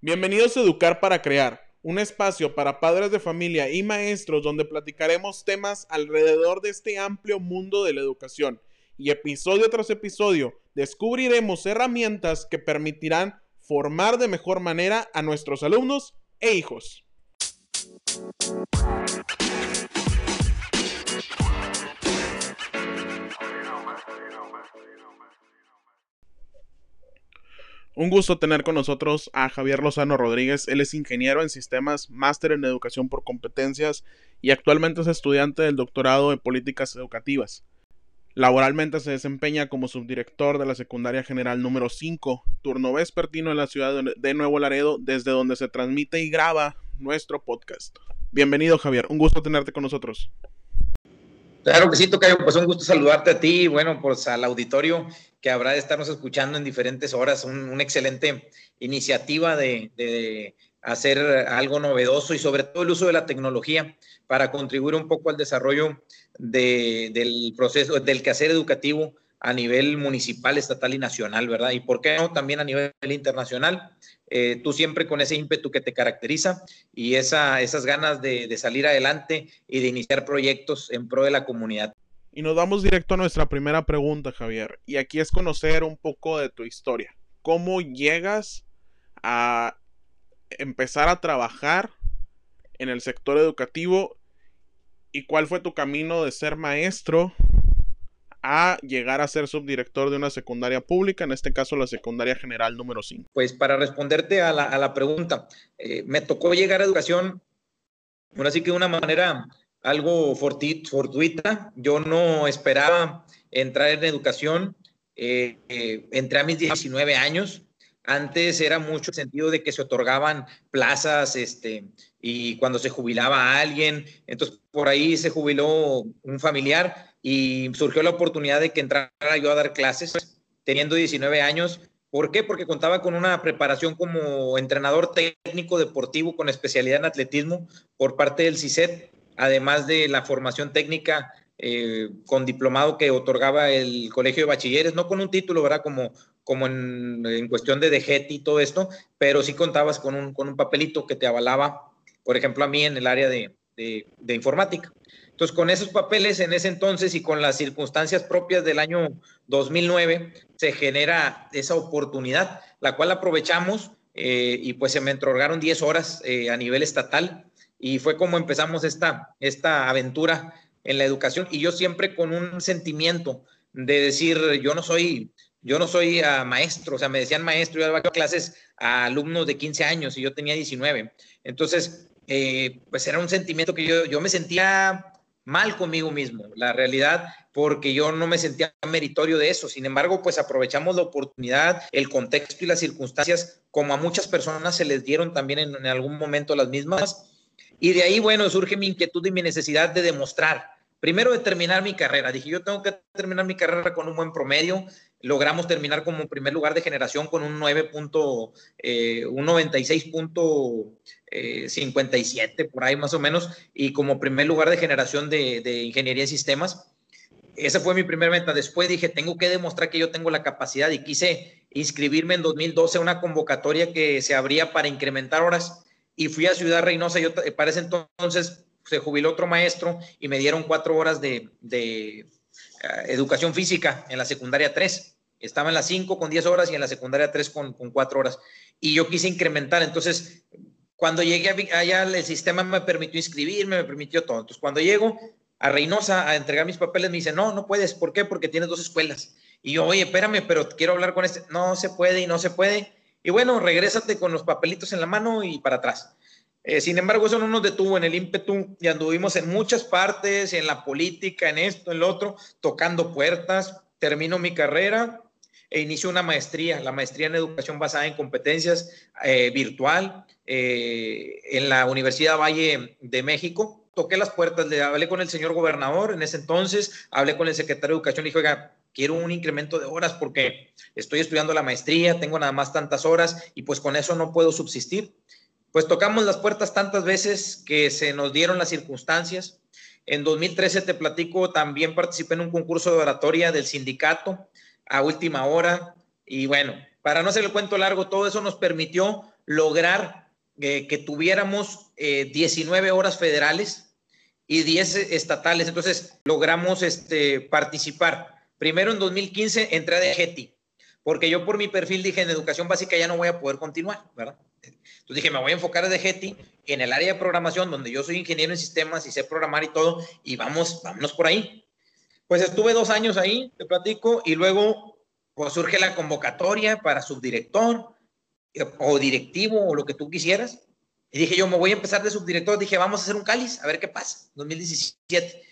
Bienvenidos a Educar para Crear, un espacio para padres de familia y maestros donde platicaremos temas alrededor de este amplio mundo de la educación. Y episodio tras episodio descubriremos herramientas que permitirán formar de mejor manera a nuestros alumnos e hijos. Un gusto tener con nosotros a Javier Lozano Rodríguez. Él es ingeniero en sistemas, máster en educación por competencias y actualmente es estudiante del doctorado en políticas educativas. Laboralmente se desempeña como subdirector de la Secundaria General número 5, turno vespertino en la ciudad de Nuevo Laredo, desde donde se transmite y graba nuestro podcast. Bienvenido Javier, un gusto tenerte con nosotros. Claro que sí, Tocayo, pues un gusto saludarte a ti y bueno, pues al auditorio que habrá de estarnos escuchando en diferentes horas, una excelente iniciativa de, hacer algo novedoso y sobre todo el uso de la tecnología para contribuir un poco al desarrollo del proceso, del quehacer educativo a nivel municipal, estatal y nacional, ¿verdad? Y por qué no también a nivel internacional. Eh, tú siempre con ese ímpetu que te caracteriza y esa, esas ganas de salir adelante y de iniciar proyectos en pro de la comunidad. Y nos vamos directo a nuestra primera pregunta, Javier. Y aquí es conocer un poco de tu historia. ¿Cómo llegas a empezar a trabajar en el sector educativo y cuál fue tu camino de ser maestro a llegar a ser subdirector de una secundaria pública, en este caso la secundaria general número 5? Pues para responderte a la, pregunta, eh, me tocó llegar a educación, bueno, así que de una manera algo fortuita, yo no esperaba entrar en educación, eh, eh, entré a mis 19 años, antes era mucho el sentido de que se otorgaban plazas, este, y cuando se jubilaba alguien, entonces por ahí se jubiló un familiar y surgió la oportunidad de que entrara yo a dar clases teniendo 19 años. ¿Por qué? Porque contaba con una preparación como entrenador técnico deportivo con especialidad en atletismo por parte del CICET, además de la formación técnica eh, con diplomado que otorgaba el Colegio de Bachilleres, no con un título, ¿verdad? Como, como en, cuestión de DGET y todo esto, pero sí contabas con un, con un papelito que te avalaba, por ejemplo, a mí en el área de, de informática. Entonces, con esos papeles en ese entonces y con las circunstancias propias del año 2009, se genera esa oportunidad, la cual aprovechamos eh, y pues se me otorgaron 10 horas eh, a nivel estatal y fue como empezamos esta, esta aventura en la educación y yo siempre con un sentimiento de decir, yo no soy, yo no soy uh, maestro, o sea, me decían maestro, yo daba clases a alumnos de 15 años y yo tenía 19. Entonces, eh, pues era un sentimiento que yo, yo me sentía mal conmigo mismo, la realidad, porque yo no me sentía meritorio de eso. Sin embargo, pues aprovechamos la oportunidad, el contexto y las circunstancias, como a muchas personas se les dieron también en, algún momento las mismas. Y de ahí, bueno, surge mi inquietud y mi necesidad de demostrar. Primero de terminar mi carrera. Dije, yo tengo que terminar mi carrera con un buen promedio. Logramos terminar como primer lugar de generación con un 9. Eh, un 96. 57, eh, por ahí más o menos, y como primer lugar de generación de, ingeniería de sistemas. Esa fue mi primera meta. Después dije, tengo que demostrar que yo tengo la capacidad y quise inscribirme en 2012 a una convocatoria que se abría para incrementar horas y fui a Ciudad Reynosa. Yo, para ese entonces se jubiló otro maestro y me dieron cuatro horas de, eh, educación física en la secundaria 3. Estaba en la 5 con 10 horas y en la secundaria 3 con, con 4 horas. Y yo quise incrementar. Entonces cuando llegué allá, el sistema me permitió inscribirme, me permitió todo. Entonces, cuando llego a Reynosa a entregar mis papeles, me dice, no, no puedes. ¿Por qué? Porque tienes dos escuelas. Y yo, oye, espérame, pero quiero hablar con este. No se puede y no se puede. Y bueno, regrésate con los papelitos en la mano y para atrás. Eh, sin embargo, eso no nos detuvo en el ímpetu y anduvimos en muchas partes, en la política, en esto, en lo otro, tocando puertas. Termino mi carrera e inicio una maestría, la maestría en educación basada en competencias eh, virtual eh, en la Universidad Valle de México. Toqué las puertas, le hablé con el señor gobernador en ese entonces, hablé con el secretario de Educación y dije, oiga, quiero un incremento de horas porque estoy estudiando la maestría, tengo nada más tantas horas y pues con eso no puedo subsistir. Pues tocamos las puertas tantas veces que se nos dieron las circunstancias En 2013 te platico, también participé en un concurso de oratoria del sindicato a última hora. Y bueno, para no hacer el cuento largo, todo eso nos permitió lograr eh, que tuviéramos 19 horas federales y 10 estatales. Entonces logramos este, participar. Primero en 2015 entré a DGETI, porque yo por mi perfil dije en educación básica ya no voy a poder continuar, ¿verdad? Entonces dije, me voy a enfocar a DGETI en el área de programación, donde yo soy ingeniero en sistemas y sé programar y todo, y vamos, vámonos por ahí. Pues estuve dos años ahí, te platico, y luego pues, surge la convocatoria para subdirector eh, o directivo o lo que tú quisieras. Y dije yo, me voy a empezar de subdirector. Dije, vamos a hacer un cáliz, a ver qué pasa, 2017.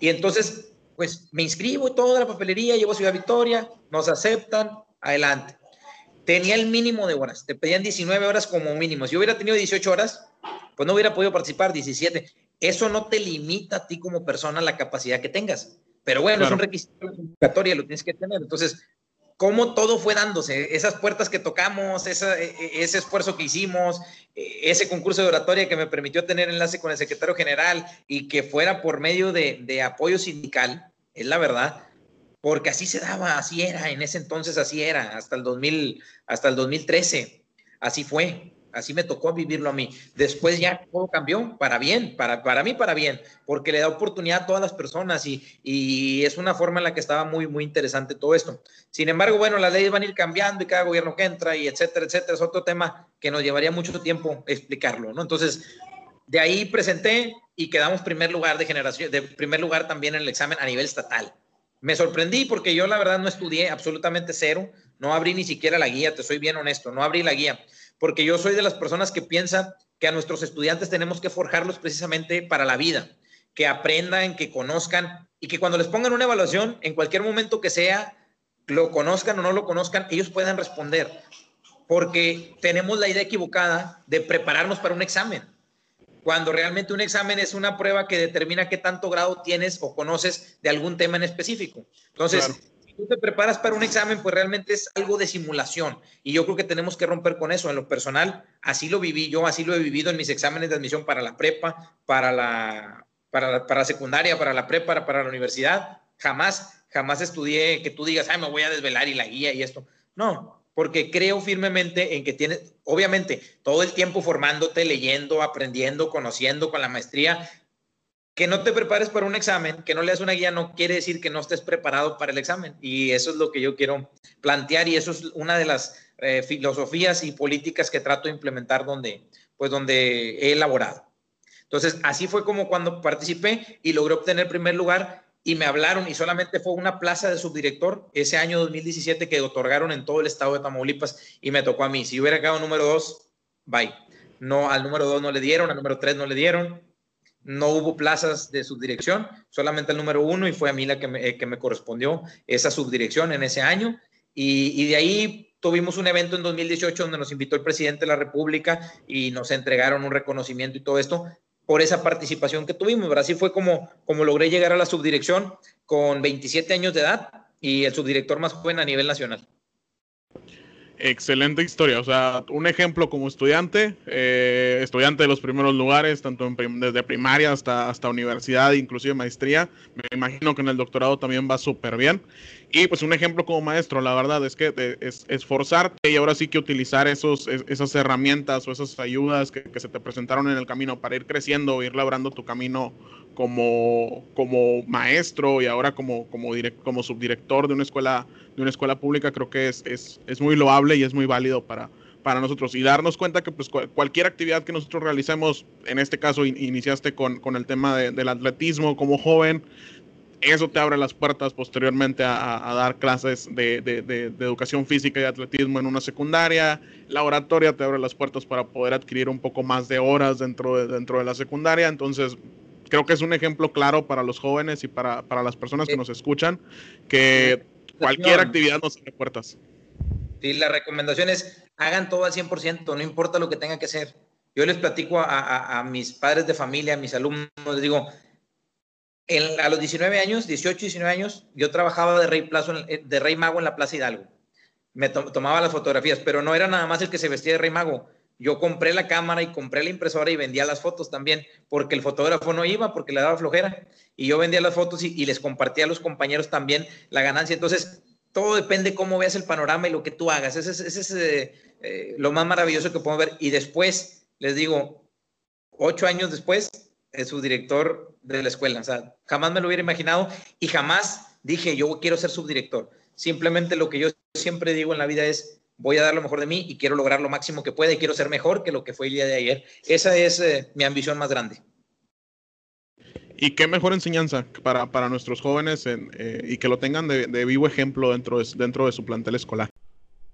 Y entonces, pues me inscribo y toda la papelería, llevo a Ciudad Victoria, nos aceptan, adelante. Tenía el mínimo de horas, te pedían 19 horas como mínimo. Si yo hubiera tenido 18 horas, pues no hubiera podido participar, 17. Eso no te limita a ti como persona la capacidad que tengas. Pero bueno, es un requisito de convocatoria, lo tienes que tener. Entonces, cómo todo fue dándose, esas puertas que tocamos, e, e, ese esfuerzo que hicimos, e, ese concurso de oratoria que me permitió tener enlace con el secretario general y que fuera por medio de, apoyo sindical, es la verdad, porque así se daba, así era, en ese entonces así era, hasta el 2000, hasta el 2013, así fue. Así me tocó vivirlo a mí. Después ya todo cambió para bien, para, para mí para bien, porque le da oportunidad a todas las personas y, y, es una forma en la que estaba muy, muy interesante todo esto. Sin embargo, bueno, las leyes van a ir cambiando y cada gobierno que entra y etcétera, etcétera, es otro tema que nos llevaría mucho tiempo explicarlo, ¿no? Entonces, de ahí presenté y quedamos primer lugar de generación, de primer lugar también en el examen a nivel estatal. Me sorprendí porque yo la verdad no estudié absolutamente cero, no abrí ni siquiera la guía, te soy bien honesto, no abrí la guía porque yo soy de las personas que piensan que a nuestros estudiantes tenemos que forjarlos precisamente para la vida, que aprendan, que conozcan y que cuando les pongan una evaluación, en cualquier momento que sea, lo conozcan o no lo conozcan, ellos puedan responder, porque tenemos la idea equivocada de prepararnos para un examen, cuando realmente un examen es una prueba que determina qué tanto grado tienes o conoces de algún tema en específico. Entonces, tú te preparas para un examen, pues realmente es algo de simulación. Y yo creo que tenemos que romper con eso. En lo personal, así lo viví yo, así lo he vivido en mis exámenes de admisión para la prepa, para la, para la, para secundaria, para la prepa, para la universidad. Jamás, jamás estudié que tú digas, ay, me voy a desvelar y la guía y esto. No, porque creo firmemente en que tienes, obviamente, todo el tiempo formándote, leyendo, aprendiendo, conociendo con la maestría, que no te prepares para un examen, que no leas una guía, no quiere decir que no estés preparado para el examen. Y eso es lo que yo quiero plantear y eso es una de las eh, filosofías y políticas que trato de implementar donde, pues donde he elaborado. Entonces, así fue como cuando participé y logré obtener primer lugar y me hablaron y solamente fue una plaza de subdirector ese año 2017 que otorgaron en todo el estado de Tamaulipas y me tocó a mí. Si hubiera quedado número dos, bye. No, al número dos no le dieron, al número tres no le dieron, no hubo plazas de subdirección, solamente el número uno y fue a mí la que me, eh, correspondió esa subdirección en ese año. Y, de ahí tuvimos un evento en 2018 donde nos invitó el presidente de la República y nos entregaron un reconocimiento y todo esto por esa participación que tuvimos. Así fue como, como logré llegar a la subdirección con 27 años de edad y el subdirector más joven a nivel nacional. Excelente historia, o sea, un ejemplo como estudiante, eh, estudiante de los primeros lugares, tanto desde primaria hasta, hasta universidad, inclusive maestría. Me imagino que en el doctorado también va súper bien. Y pues un ejemplo como maestro, la verdad es que es esforzarte y ahora sí que utilizar esos, esas herramientas o esas ayudas que, que se te presentaron en el camino para ir creciendo, ir labrando tu camino como, como maestro y ahora como, como, como subdirector de una escuela de una escuela pública creo que es, es, es muy loable y es muy válido para, para nosotros y darnos cuenta que pues cualquier actividad que nosotros realicemos, en este caso iniciaste con, con, el tema del atletismo como joven, eso te abre las puertas posteriormente a, a dar clases de, de, de, educación física y atletismo en una secundaria. La oratoria te abre las puertas para poder adquirir un poco más de horas dentro de, dentro de la secundaria. Entonces, creo que es un ejemplo claro para los jóvenes y para, para las personas que nos escuchan que cualquier actividad nos abre puertas. Sí, la recomendación es hagan todo al 100%, no importa lo que tenga que hacer. Yo les platico a, a, mis padres de familia, a mis alumnos, les digo, a los 19 años, 18, 19 años, yo trabajaba de rey, plazo, de rey mago en la Plaza Hidalgo. Me tomaba las fotografías, pero no era nada más el que se vestía de rey mago. Yo compré la cámara y compré la impresora y vendía las fotos también, porque el fotógrafo no iba, porque le daba flojera. Y yo vendía las fotos y, les compartía a los compañeros también la ganancia. Entonces, todo depende cómo veas el panorama y lo que tú hagas. Ese es, eh, eh, lo más maravilloso que podemos ver. Y después, les digo, ocho años después, es subdirector de la escuela. O sea, jamás me lo hubiera imaginado y jamás dije, yo quiero ser subdirector. Simplemente lo que yo siempre digo en la vida es, voy a dar lo mejor de mí y quiero lograr lo máximo que pueda y quiero ser mejor que lo que fue el día de ayer. Esa es eh, mi ambición más grande. Y qué mejor enseñanza para, para nuestros jóvenes eh, y que lo tengan de, vivo ejemplo dentro de, dentro de su plantel escolar.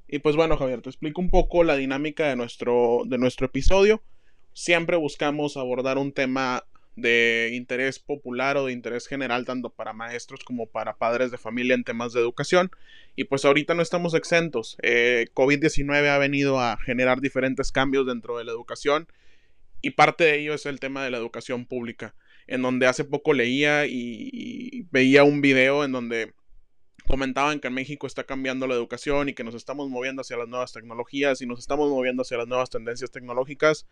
Y pues bueno, Javier, te explico un poco la dinámica de nuestro, de nuestro episodio. Siempre buscamos abordar un tema de interés popular o de interés general tanto para maestros como para padres de familia en temas de educación. Y pues ahorita no estamos exentos. Eh, COVID-19 ha venido a generar diferentes cambios dentro de la educación y parte de ello es el tema de la educación pública, en donde hace poco leía y, veía un video en donde comentaban que en México está cambiando la educación y que nos estamos moviendo hacia las nuevas tecnologías y nos estamos moviendo hacia las nuevas tendencias tecnológicas.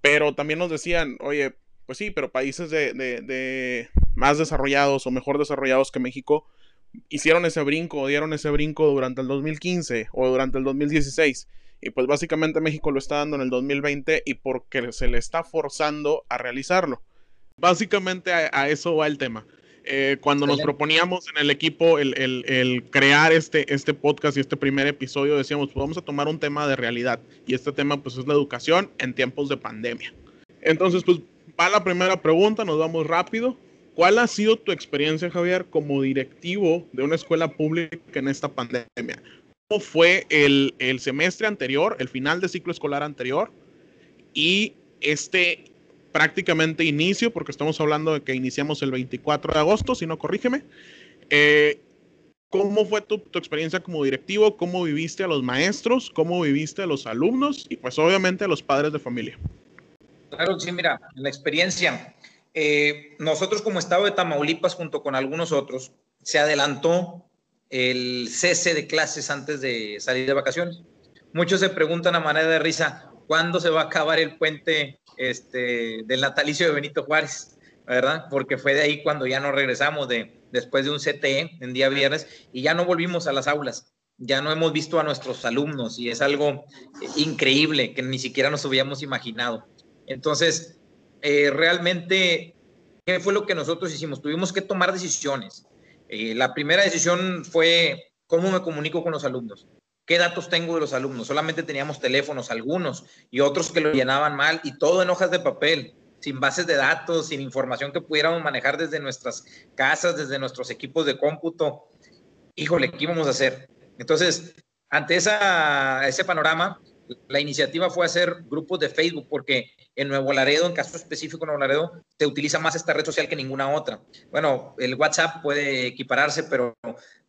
Pero también nos decían, oye, pues sí, pero países de, más desarrollados o mejor desarrollados que México hicieron ese brinco, dieron ese brinco durante el 2015 o durante el 2016. Y pues básicamente México lo está dando en el 2020 y porque se le está forzando a realizarlo. Básicamente a, eso va el tema. Eh, cuando nos proponíamos en el equipo el, crear este, este podcast y este primer episodio, decíamos, pues vamos a tomar un tema de realidad. Y este tema pues es la educación en tiempos de pandemia. Entonces, pues va la primera pregunta, nos vamos rápido. ¿Cuál ha sido tu experiencia, Javier, como directivo de una escuela pública en esta pandemia? ¿Cómo fue el, semestre anterior, el final de ciclo escolar anterior y este prácticamente inicio, porque estamos hablando de que iniciamos el 24 de agosto, si no corrígeme. Eh, ¿Cómo fue tu, tu, experiencia como directivo? ¿Cómo viviste a los maestros? ¿Cómo viviste a los alumnos? Y pues obviamente a los padres de familia. Claro, sí, mira, la experiencia. Eh, nosotros como Estado de Tamaulipas, junto con algunos otros, se adelantó el cese de clases antes de salir de vacaciones. Muchos se preguntan a manera de risa, ¿cuándo se va a acabar el puente este, del natalicio de Benito Juárez? ¿Verdad? Porque fue de ahí cuando ya no regresamos, de, después de un CTE en día viernes, y ya no volvimos a las aulas ya no hemos visto a nuestros alumnos y es algo increíble que ni siquiera nos hubiéramos imaginado. Entonces, eh, realmente, ¿qué fue lo que nosotros hicimos? Tuvimos que tomar decisiones. Eh, la primera decisión fue cómo me comunico con los alumnos. ¿Qué datos tengo de los alumnos? Solamente teníamos teléfonos, algunos, y otros que lo llenaban mal, y todo en hojas de papel, sin bases de datos, sin información que pudiéramos manejar desde nuestras casas, desde nuestros equipos de cómputo. Híjole, ¿qué íbamos a hacer? Entonces, ante ese panorama, la iniciativa fue hacer grupos de Facebook porque en Nuevo Laredo, en caso específico Nuevo Laredo, se utiliza más esta red social que ninguna otra. Bueno, el WhatsApp puede equipararse, pero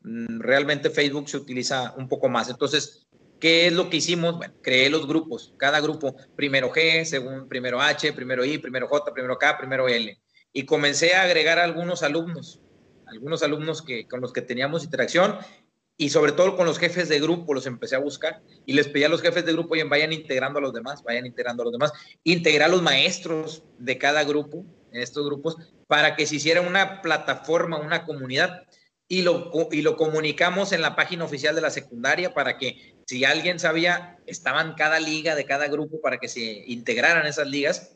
mm, realmente Facebook se utiliza un poco más. Entonces, ¿qué es lo que hicimos? Creé los grupos, cada grupo, primero G, según primero H, primero I, primero J, primero K, primero L. Y comencé a agregar algunos alumnos, algunos alumnos que, con los que teníamos interacción y sobre todo con los jefes de grupo los empecé a buscar y les pedí a los jefes de grupo, oye, vayan integrando a los demás, vayan integrando a los demás, integrar a los maestros de cada grupo, en estos grupos, para que se hiciera una plataforma, una comunidad y lo, y lo comunicamos en la página oficial de la secundaria para que si alguien sabía, estaban cada liga de cada grupo para que se integraran esas ligas.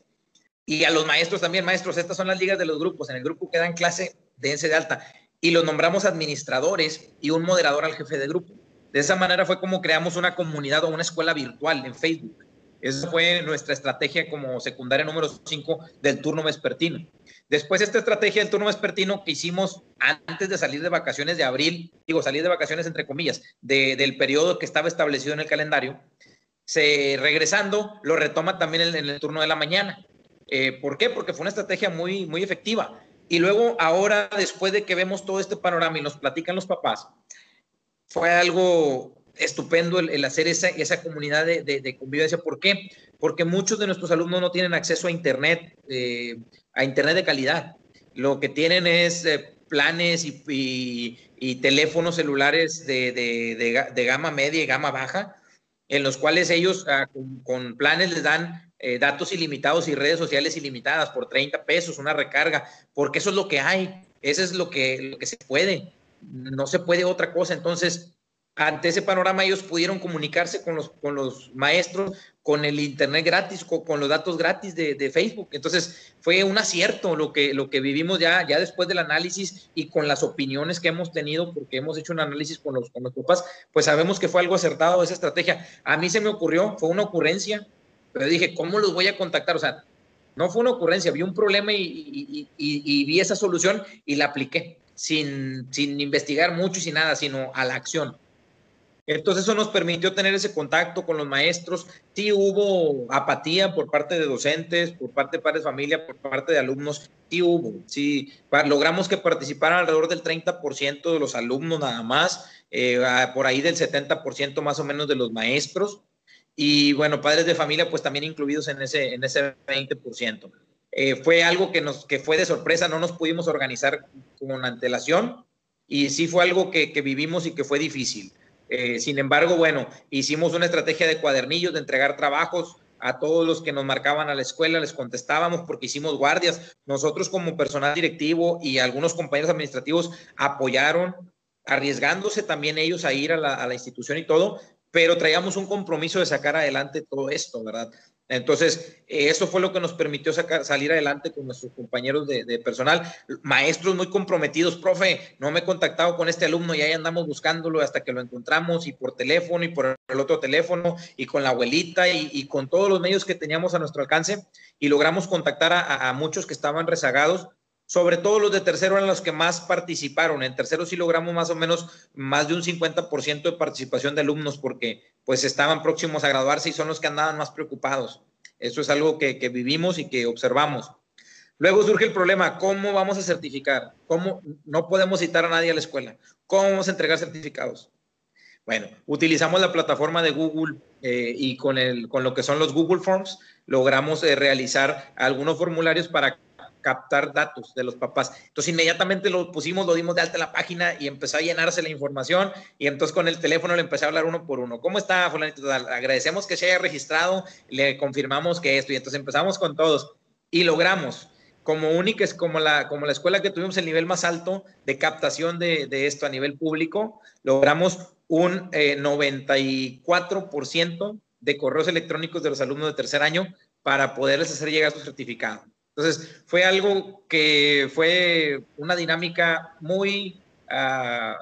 Y a los maestros también, maestros, estas son las ligas de los grupos. En el grupo que dan clase, dense de alta y los nombramos administradores y un moderador al jefe de grupo. De esa manera fue como creamos una comunidad o una escuela virtual en Facebook. Esa fue nuestra estrategia como secundaria número 5 del turno vespertino. Después esta estrategia del turno vespertino que hicimos antes de salir de vacaciones de abril, digo, salir de vacaciones entre comillas, del periodo que estaba establecido en el calendario, se regresando, lo retoma también en, el turno de la mañana. Eh, ¿Por qué? Porque fue una estrategia muy, muy efectiva. Y luego, ahora, después de que vemos todo este panorama y nos platican los papás, fue algo estupendo el, hacer esa, esa comunidad de, convivencia. ¿Por qué? Porque muchos de nuestros alumnos no tienen acceso a Internet, eh, a Internet de calidad. Lo que tienen es eh, planes y, teléfonos celulares de, gama media y gama baja. en los cuales ellos ah, con, planes les dan eh, datos ilimitados y redes sociales ilimitadas por 30 pesos, una recarga, porque eso es lo que hay, eso es lo que, lo que se puede, no se puede otra cosa. Entonces, ante ese panorama ellos pudieron comunicarse con los, con los maestros, con el internet gratis, con, los datos gratis de, Facebook. Entonces fue un acierto lo que, lo que vivimos ya, ya después del análisis y con las opiniones que hemos tenido, porque hemos hecho un análisis con los, con los papás, pues sabemos que fue algo acertado esa estrategia. A mí se me ocurrió, fue una ocurrencia, pero dije, ¿cómo los voy a contactar? O sea, no fue una ocurrencia, vi un problema y, vi esa solución y la apliqué sin, sin investigar mucho y sin nada, sino a la acción. Entonces eso nos permitió tener ese contacto con los maestros. Sí hubo apatía por parte de docentes, por parte de padres familia, por parte de alumnos. Sí hubo, sí. Logramos que participaran alrededor del 30% de los alumnos nada más, eh, por ahí del 70% más o menos de los maestros. Y bueno, padres de familia pues también incluidos en ese, en ese 20%. Eh, fue algo que, nos, que fue de sorpresa, no nos pudimos organizar con antelación y sí fue algo que, vivimos y que fue difícil. Eh, sin embargo, bueno, hicimos una estrategia de cuadernillos, de entregar trabajos a todos los que nos marcaban a la escuela, les contestábamos porque hicimos guardias. Nosotros como personal directivo y algunos compañeros administrativos apoyaron, arriesgándose también ellos a ir a la institución y todo, pero traíamos un compromiso de sacar adelante todo esto, ¿verdad? Entonces, eso fue lo que nos permitió salir adelante con nuestros compañeros de, personal, maestros muy comprometidos, profe, no me he contactado con este alumno y ahí andamos buscándolo hasta que lo encontramos y por teléfono y por el otro teléfono y con la abuelita y, con todos los medios que teníamos a nuestro alcance y logramos contactar a muchos que estaban rezagados sobre todo los de tercero eran los que más participaron. En tercero sí logramos más o menos más de un 50% de participación de alumnos porque pues estaban próximos a graduarse y son los que andaban más preocupados. Eso es algo que, vivimos y que observamos. Luego surge el problema, ¿cómo vamos a certificar? ¿Cómo no podemos citar a nadie a la escuela? ¿Cómo vamos a entregar certificados? Bueno, utilizamos la plataforma de Google eh, y con, el, con lo que son los Google Forms logramos eh, realizar algunos formularios para captar datos de los papás. Entonces inmediatamente lo pusimos, lo dimos de alta en la página y empezó a llenarse la información y entonces con el teléfono le empecé a hablar uno por uno. ¿Cómo está, fulanito? Agradecemos que se haya registrado, le confirmamos que esto y entonces empezamos con todos y logramos como única, como la, como la escuela que tuvimos el nivel más alto de captación de, de esto a nivel público, logramos un 94% eh, de correos electrónicos de los alumnos de tercer año para poderles hacer llegar su certificado. Entonces, fue algo que fue una dinámica muy, ah,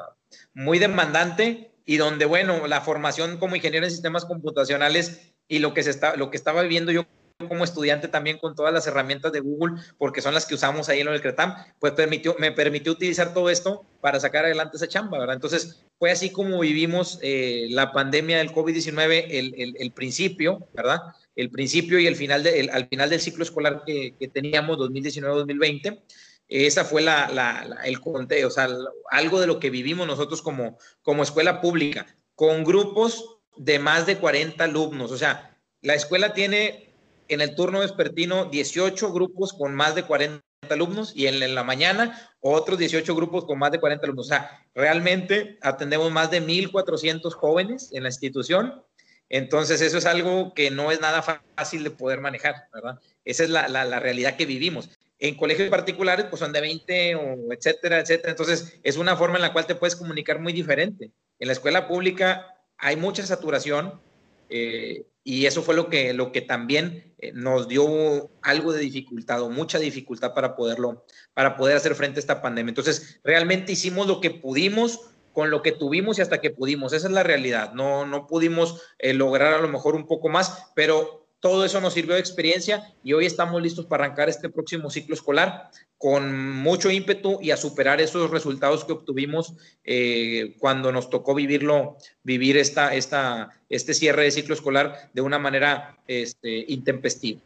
muy demandante y donde, bueno, la formación como ingeniero en sistemas computacionales y lo que, se está, lo que estaba viviendo yo como estudiante también con todas las herramientas de Google, porque son las que usamos ahí en el CRETAM, pues permitió, me permitió utilizar todo esto para sacar adelante esa chamba, ¿verdad? Entonces, fue así como vivimos eh, la pandemia del COVID-19, el, el, el, principio, ¿verdad? El principio y el final de, al final del ciclo escolar que, teníamos 2019-2020. Esa fue la, el conteo, o sea, algo de lo que vivimos nosotros como, como escuela pública, con grupos de más de 40 alumnos. O sea, la escuela tiene en el turno vespertino 18 grupos con más de 40 alumnos y en la mañana otros 18 grupos con más de 40 alumnos. O sea, realmente atendemos más de 1.400 jóvenes en la institución entonces, eso es algo que no es nada fácil de poder manejar, ¿verdad? Esa es la, la, realidad que vivimos. En colegios particulares, pues son de 20 o etcétera, etcétera. Entonces, es una forma en la cual te puedes comunicar muy diferente. En la escuela pública hay mucha saturación eh, y eso fue lo que, lo que también eh, nos dio algo de dificultad o mucha dificultad para poderlo, para poder hacer frente a esta pandemia. Entonces, realmente hicimos lo que pudimos con lo que tuvimos y hasta que pudimos. Esa es la realidad. No, no pudimos eh, lograr a lo mejor un poco más, pero todo eso nos sirvió de experiencia y hoy estamos listos para arrancar este próximo ciclo escolar con mucho ímpetu y a superar esos resultados que obtuvimos eh, cuando nos tocó vivirlo, vivir esta, esta, este cierre de ciclo escolar de una manera este, intempestiva.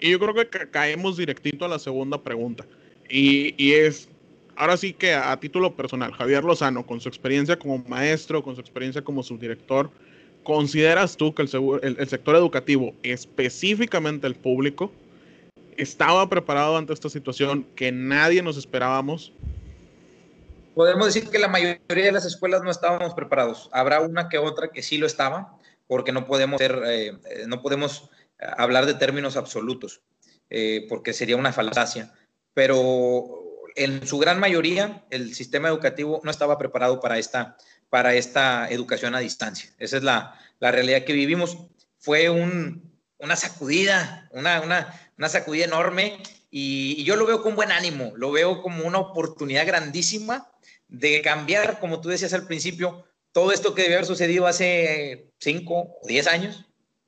Y yo creo que caemos directito a la segunda pregunta. Y, y es, ahora sí que a, título personal, Javier Lozano, con su experiencia como maestro, con su experiencia como subdirector, ¿consideras tú que el, sector educativo, específicamente el público, estaba preparado ante esta situación que nadie nos esperábamos? Podemos decir que la mayoría de las escuelas no estábamos preparados. Habrá una que otra que sí lo estaba, porque no podemos, eh, no podemos hablar de términos absolutos, porque sería una falacia. Pero en su gran mayoría, el sistema educativo no estaba preparado para esta, para esta educación a distancia. Esa es la, la realidad que vivimos. Fue un, una sacudida, una, una, una sacudida enorme y, yo lo veo con buen ánimo, lo veo como una oportunidad grandísima de cambiar, como tú decías al principio, todo esto que debió haber sucedido hace cinco o diez años,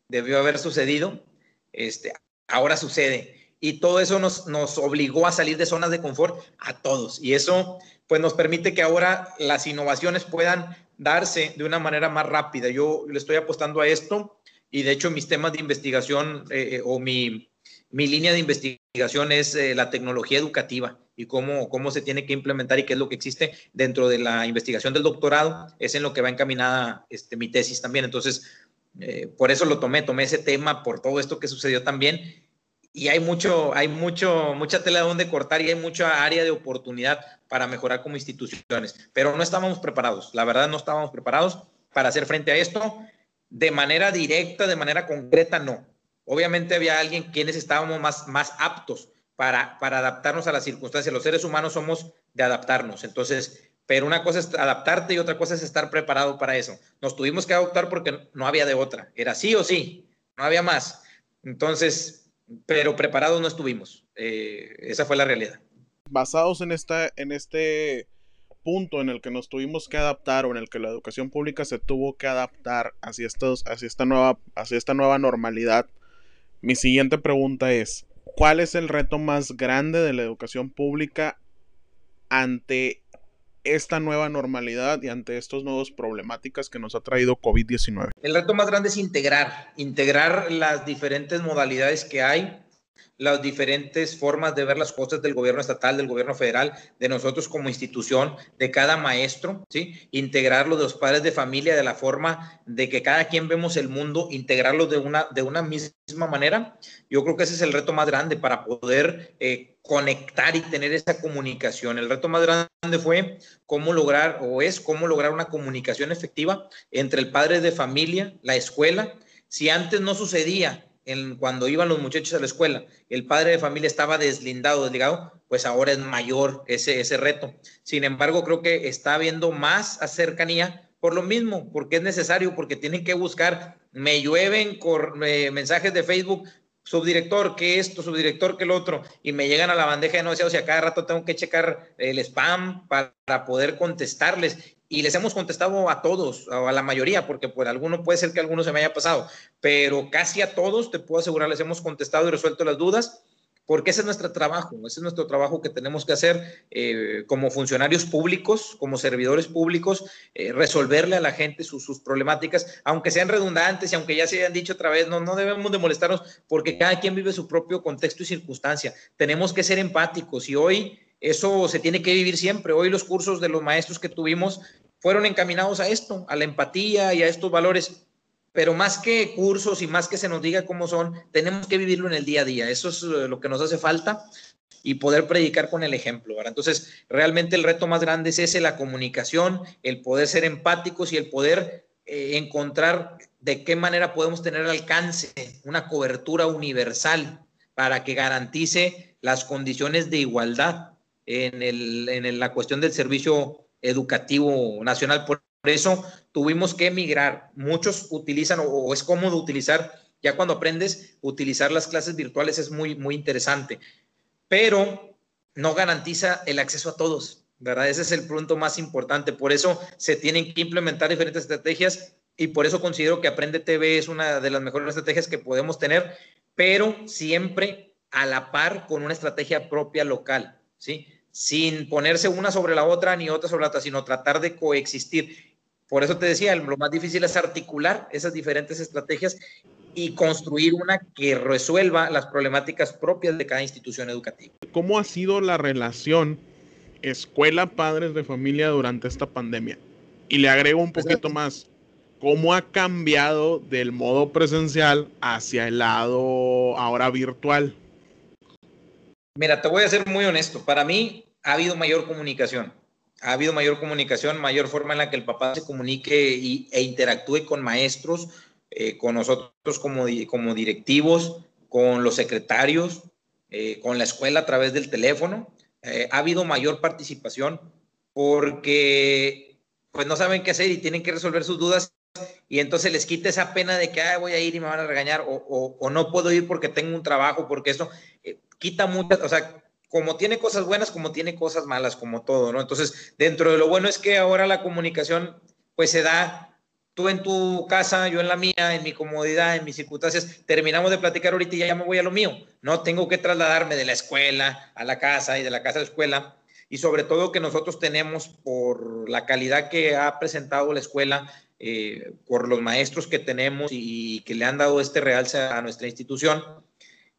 debió haber sucedido, este, ahora sucede. Y todo eso nos, nos obligó a salir de zonas de confort a todos. Y eso pues nos permite que ahora las innovaciones puedan darse de una manera más rápida. Yo le estoy apostando a esto y de hecho mis temas de investigación eh, eh, o mi, mi, línea de investigación es eh, la tecnología educativa y cómo, cómo se tiene que implementar y qué es lo que existe dentro de la investigación del doctorado. Es en lo que va encaminada este, mi tesis también. Entonces, por eso lo tomé, tomé ese tema por todo esto que sucedió también y hay mucho, hay mucho, mucha tela donde cortar y hay mucha área de oportunidad para mejorar como instituciones. Pero no estábamos preparados, la verdad no estábamos preparados para hacer frente a esto de manera directa, de manera concreta, no. Obviamente había alguien quienes estábamos más, más aptos para, para adaptarnos a las circunstancias. Los seres humanos somos de adaptarnos. Entonces, pero una cosa es adaptarte y otra cosa es estar preparado para eso. Nos tuvimos que adaptar porque no había de otra. Era sí o sí, no había más. Entonces, pero preparados no estuvimos. Eh, esa fue la realidad. Basados en, esta, en este punto en el que nos tuvimos que adaptar o en el que la educación pública se tuvo que adaptar hacia, estos, hacia, esta, nueva, hacia esta nueva normalidad, mi siguiente pregunta es, ¿cuál es el reto más grande de la educación pública ante esta nueva normalidad y ante estas nuevas problemáticas que nos ha traído COVID-19? El reto más grande es integrar, integrar las diferentes modalidades que hay las diferentes formas de ver las cosas del gobierno estatal, del gobierno federal, de nosotros como institución, de cada maestro, ¿sí? Integrarlo de los padres de familia de la forma de que cada quien vemos el mundo, integrarlo de una, de una misma manera. Yo creo que ese es el reto más grande para poder eh, conectar y tener esa comunicación. El reto más grande fue cómo lograr, o es cómo lograr una comunicación efectiva entre el padre de familia, la escuela. Si antes no sucedía cuando iban los muchachos a la escuela, el padre de familia estaba deslindado, desligado, pues ahora es mayor ese, ese reto. Sin embargo, creo que está habiendo más cercanía por lo mismo, porque es necesario, porque tienen que buscar, me llueven eh, mensajes de Facebook, subdirector, que esto, subdirector, que el otro, y me llegan a la bandeja de negociados y a cada rato tengo que checar el spam para poder contestarles. Y les hemos contestado a todos, a la mayoría, porque por alguno puede ser que alguno se me haya pasado, pero casi a todos, te puedo asegurar, les hemos contestado y resuelto las dudas, porque ese es nuestro trabajo, ese es nuestro trabajo que tenemos que hacer eh, como funcionarios públicos, como servidores públicos, eh, resolverle a la gente sus, problemáticas, aunque sean redundantes y aunque ya se hayan dicho otra vez, no, no debemos de molestarnos porque cada quien vive su propio contexto y circunstancia. Tenemos que ser empáticos y hoy eso se tiene que vivir siempre. Hoy los cursos de los maestros que tuvimos fueron encaminados a esto, a la empatía y a estos valores. Pero más que cursos y más que se nos diga cómo son, tenemos que vivirlo en el día a día. Eso es eh, lo que nos hace falta y poder predicar con el ejemplo. Entonces, realmente el reto más grande es ese, la comunicación, el poder ser empáticos y el poder eh, encontrar de qué manera podemos tener alcance, una cobertura universal para que garantice las condiciones de igualdad en, el, en la cuestión del servicio educativo nacional. Por eso tuvimos que emigrar. Muchos utilizan o, es cómodo utilizar, ya cuando aprendes, utilizar las clases virtuales es muy, muy interesante, pero no garantiza el acceso a todos, ¿verdad? Ese es el punto más importante. Por eso se tienen que implementar diferentes estrategias y por eso considero que Aprende TV es una de las mejores estrategias que podemos tener, pero siempre a la par con una estrategia propia local, ¿sí? sin ponerse una sobre la otra ni otra sobre la otra, sino tratar de coexistir. Por eso te decía, lo más difícil es articular esas diferentes estrategias y construir una que resuelva las problemáticas propias de cada institución educativa. ¿Cómo ha sido la relación escuela-padres de familia durante esta pandemia? Y le agrego un poquito más, ¿cómo ha cambiado del modo presencial hacia el lado ahora virtual? Mira, te voy a ser muy honesto. Para mí ha habido mayor comunicación. Ha habido mayor comunicación, mayor forma en la que el papá se comunique e interactúe con maestros, eh, con nosotros como, como directivos, con los secretarios, eh, con la escuela a través del teléfono. Eh, ha habido mayor participación porque pues no saben qué hacer y tienen que resolver sus dudas y entonces les quita esa pena de que voy a ir y me van a regañar o, o, no puedo ir porque tengo un trabajo, porque eso quita muchas, o sea, como tiene cosas buenas, como tiene cosas malas, como todo, ¿no? Entonces, dentro de lo bueno es que ahora la comunicación, pues se da tú en tu casa, yo en la mía, en mi comodidad, en mis circunstancias, terminamos de platicar ahorita y ya me voy a lo mío. No tengo que trasladarme de la escuela a la casa y de la casa a la escuela. Y sobre todo que nosotros tenemos, por la calidad que ha presentado la escuela, eh, por los maestros que tenemos y que le han dado este realce a nuestra institución,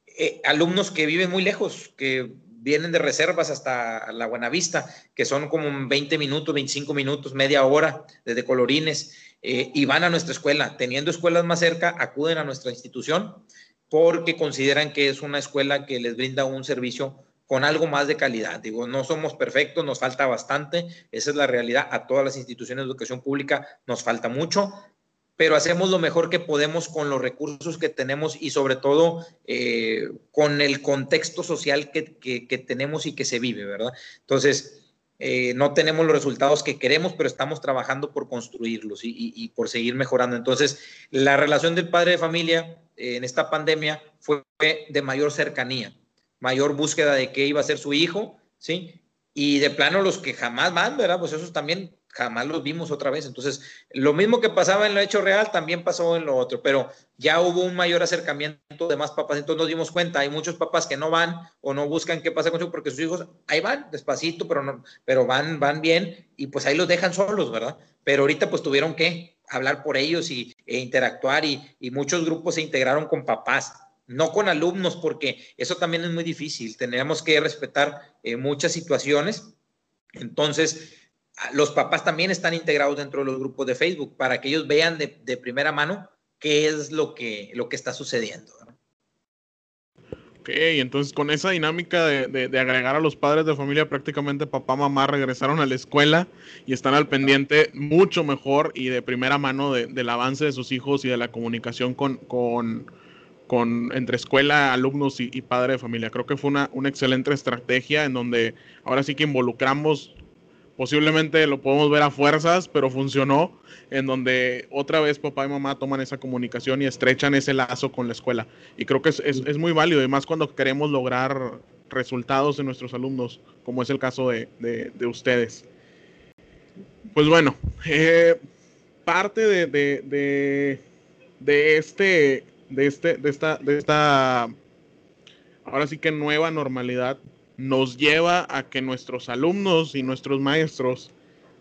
eh, alumnos que viven muy lejos, que vienen de reservas hasta la Buenavista, que son como 20 minutos, 25 minutos, media hora desde Colorines, eh, y van a nuestra escuela. Teniendo escuelas más cerca, acuden a nuestra institución porque consideran que es una escuela que les brinda un servicio con algo más de calidad. Digo, no somos perfectos, nos falta bastante, esa es la realidad. A todas las instituciones de educación pública nos falta mucho, pero hacemos lo mejor que podemos con los recursos que tenemos y sobre todo eh, con el contexto social que, tenemos y que se vive, ¿verdad? Entonces, eh, no tenemos los resultados que queremos, pero estamos trabajando por construirlos y, por seguir mejorando. Entonces, la relación del padre de familia eh, en esta pandemia fue de mayor cercanía, mayor búsqueda de qué iba a ser su hijo, ¿sí? Y de plano los que jamás van, ¿verdad? Pues esos también jamás los vimos otra vez. Entonces, lo mismo que pasaba en lo hecho real también pasó en lo otro, pero ya hubo un mayor acercamiento de más papás, entonces nos dimos cuenta, hay muchos papás que no van o no buscan qué pasa con su porque sus hijos ahí van despacito, pero no, pero van van bien y pues ahí los dejan solos, ¿verdad? Pero ahorita pues tuvieron que hablar por ellos y e interactuar y, muchos grupos se integraron con papás, no con alumnos, porque eso también es muy difícil. Tenemos que respetar eh, muchas situaciones. Entonces, los papás también están integrados dentro de los grupos de Facebook para que ellos vean de, primera mano qué es lo que, lo que está sucediendo. Ok, entonces con esa dinámica de, agregar a los padres de familia, prácticamente papá, mamá regresaron a la escuela y están al pendiente mucho mejor y de primera mano del avance de sus hijos y de la comunicación con, con, entre escuela, alumnos y, y, padre de familia. Creo que fue una, una excelente estrategia en donde ahora sí que involucramos Posiblemente lo podemos ver a fuerzas, pero funcionó en donde otra vez papá y mamá toman esa comunicación y estrechan ese lazo con la escuela. Y creo que es, es, muy válido, además cuando queremos lograr resultados en nuestros alumnos, como es el caso de, de, ustedes. Pues bueno, eh, parte de, de, de, este, de, este, de, esta, de esta, ahora sí que nueva normalidad, nos lleva a que nuestros alumnos y nuestros maestros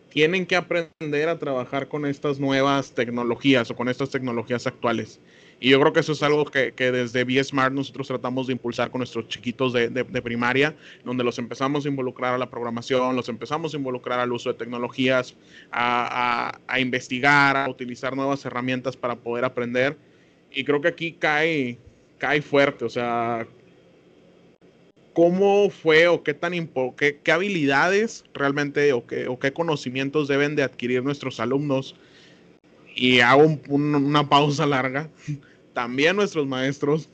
tienen que aprender a trabajar con estas nuevas tecnologías o con estas tecnologías actuales. Y yo creo que eso es algo que, que desde BSmart nosotros tratamos de impulsar con nuestros chiquitos de, de, primaria, donde los empezamos a involucrar a la programación, los empezamos a involucrar al uso de tecnologías, a, a, a investigar, a utilizar nuevas herramientas para poder aprender. Y creo que aquí cae, cae fuerte, o sea, cómo fue o qué tan qué, qué habilidades realmente o qué, o qué conocimientos deben de adquirir nuestros alumnos. Y hago una pausa larga. También nuestros maestros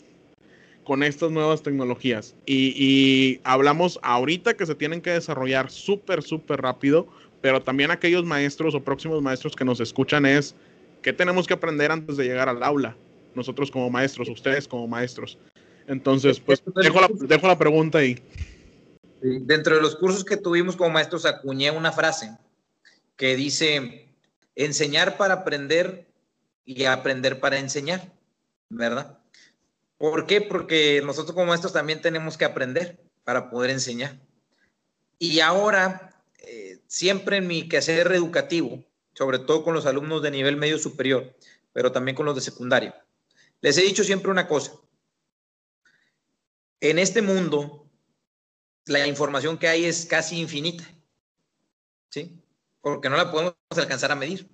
con estas nuevas tecnologías. Y, y hablamos ahorita que se tienen que desarrollar súper, súper rápido, pero también aquellos maestros o próximos maestros que nos escuchan es, ¿qué tenemos que aprender antes de llegar al aula? Nosotros como maestros, ustedes como maestros. Entonces, pues dejo la, dejo la pregunta ahí. Dentro de los cursos que tuvimos como maestros acuñé una frase que dice, enseñar para aprender y aprender para enseñar, ¿verdad? ¿Por qué? Porque nosotros como maestros también tenemos que aprender para poder enseñar. Y ahora, eh, siempre en mi quehacer educativo, sobre todo con los alumnos de nivel medio superior, pero también con los de secundaria, les he dicho siempre una cosa, en este mundo, la información que hay es casi infinita, ¿sí? Porque no la podemos alcanzar a medir.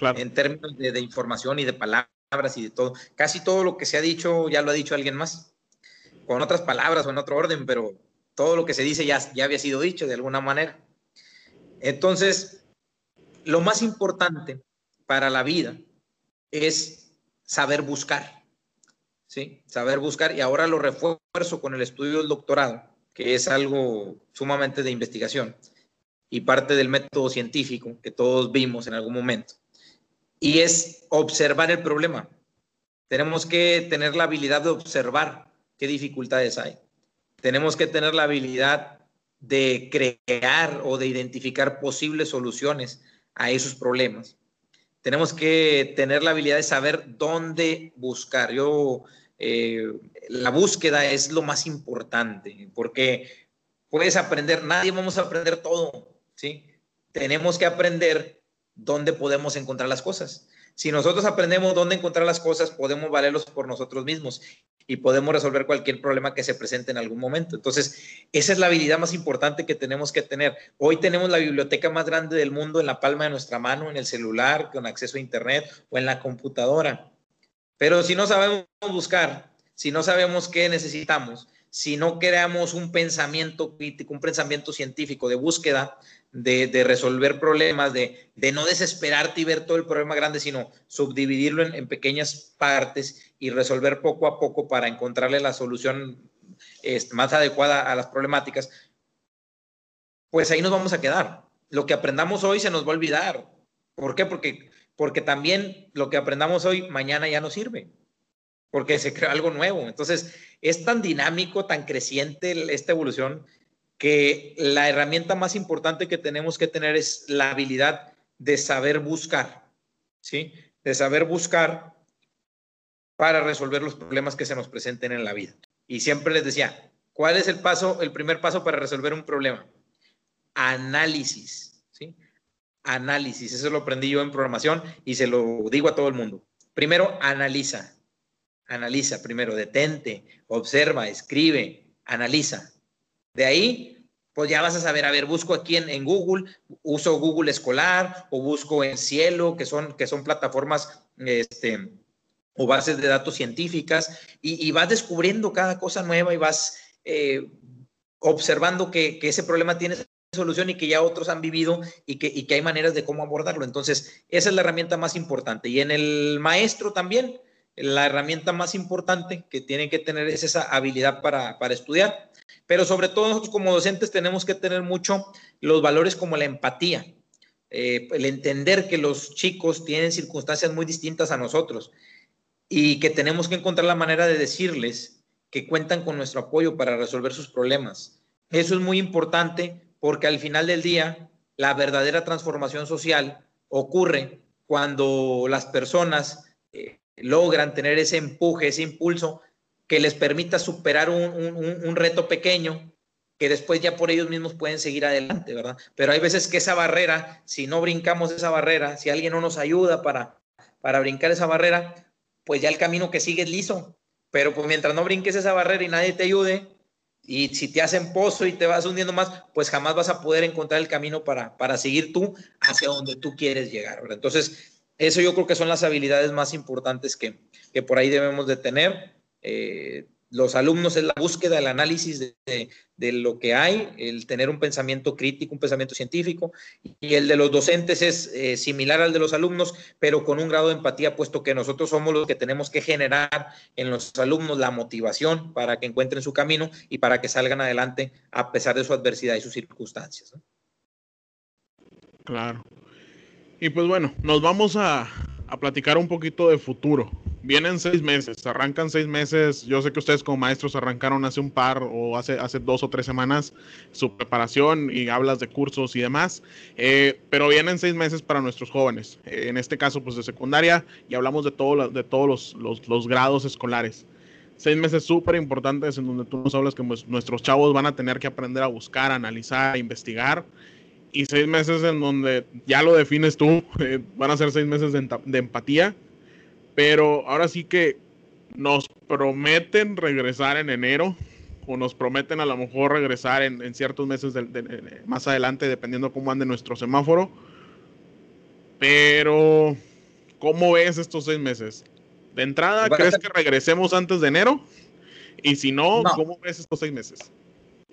En términos de, información y de palabras y de todo. Casi todo lo que se ha dicho ya lo ha dicho alguien más, con otras palabras o en otro orden, pero todo lo que se dice ya, ya había sido dicho de alguna manera. Entonces, lo más importante para la vida es saber buscar. ¿Sí? Saber buscar y ahora lo refuerzo con el estudio del doctorado, que es algo sumamente de investigación y parte del método científico que todos vimos en algún momento. Y es observar el problema. Tenemos que tener la habilidad de observar qué dificultades hay. Tenemos que tener la habilidad de crear o de identificar posibles soluciones a esos problemas. Tenemos que tener la habilidad de saber dónde buscar. Yo, eh, la búsqueda es lo más importante, porque puedes aprender, nadie vamos a aprender todo, ¿sí? Tenemos que aprender dónde podemos encontrar las cosas. Si nosotros aprendemos dónde encontrar las cosas, podemos valerlos por nosotros mismos y podemos resolver cualquier problema que se presente en algún momento. Entonces, esa es la habilidad más importante que tenemos que tener. Hoy tenemos la biblioteca más grande del mundo en la palma de nuestra mano, en el celular, con acceso a Internet o en la computadora. Pero si no sabemos buscar, si no sabemos qué necesitamos, si no creamos un pensamiento crítico, un pensamiento científico de búsqueda, de, resolver problemas, de, no desesperarte y ver todo el problema grande, sino subdividirlo en, pequeñas partes y resolver poco a poco para encontrarle la solución más adecuada a las problemáticas, pues ahí nos vamos a quedar. Lo que aprendamos hoy se nos va a olvidar. ¿Por qué? Porque, porque también lo que aprendamos hoy, mañana ya no sirve porque se crea algo nuevo. Entonces, es tan dinámico, tan creciente esta evolución, que la herramienta más importante que tenemos que tener es la habilidad de saber buscar, ¿sí? De saber buscar para resolver los problemas que se nos presenten en la vida. Y siempre les decía, ¿cuál es el paso, el primer paso para resolver un problema? Análisis. Análisis, eso lo aprendí yo en programación y se lo digo a todo el mundo. Primero, analiza analiza primero, detente, observa, escribe, analiza. De ahí, pues ya vas a saber, a ver, busco aquí en, Google, uso Google Escolar o busco en Cielo, que son, que son plataformas este, o bases de datos científicas, y, vas descubriendo cada cosa nueva y vas eh, observando que, ese problema tiene solución y que ya otros han vivido y que, y que hay maneras de cómo abordarlo. Entonces, esa es la herramienta más importante. Y en el maestro también, la herramienta más importante que tiene que tener es esa habilidad para, estudiar. Pero sobre todo nosotros como docentes tenemos que tener mucho los valores como la empatía, eh, el entender que los chicos tienen circunstancias muy distintas a nosotros y que tenemos que encontrar la manera de decirles que cuentan con nuestro apoyo para resolver sus problemas. Eso es muy importante porque al final del día la verdadera transformación social ocurre cuando las personas eh, logran tener ese empuje, ese impulso que les permita superar un, reto pequeño que después ya por ellos mismos pueden seguir adelante, ¿verdad? Pero hay veces que esa barrera, si no brincamos esa barrera, si alguien no nos ayuda para, para brincar esa barrera, pues ya el camino que sigue es liso. Pero pues mientras no brinques esa barrera y nadie te ayude, y si te hacen pozo y te vas hundiendo más, pues jamás vas a poder encontrar el camino para, para seguir tú hacia donde tú quieres llegar, ¿verdad? Entonces, eso yo creo que son las habilidades más importantes que, por ahí debemos de tener. Eh, los alumnos es la búsqueda, el análisis de, lo que hay, el tener un pensamiento crítico, un pensamiento científico, y el de los docentes es eh, similar al de los alumnos, pero con un grado de empatía, puesto que nosotros somos los que tenemos que generar en los alumnos la motivación para que encuentren su camino y para que salgan adelante a pesar de su adversidad y sus circunstancias. Claro. Y pues bueno, nos vamos a, platicar un poquito de futuro. Vienen seis meses, arrancan seis meses. Yo sé que ustedes como maestros arrancaron hace un par o hace, hace dos o tres semanas su preparación y hablas de cursos y demás, eh, pero vienen seis meses para nuestros jóvenes. Eh, en este caso, pues de secundaria y hablamos de, todo, de todos los, los, grados escolares. Seis meses súper importantes en donde tú nos hablas que pues, nuestros chavos van a tener que aprender a buscar, analizar, investigar y seis meses en donde ya lo defines tú, eh, van a ser seis meses de, empatía, pero ahora sí que nos prometen regresar en enero o nos prometen a lo mejor regresar en, ciertos meses más adelante, dependiendo cómo ande nuestro semáforo. Pero, ¿cómo ves estos seis meses? De entrada, ¿crees que regresemos antes de enero? Y si no, ¿cómo ves estos seis meses?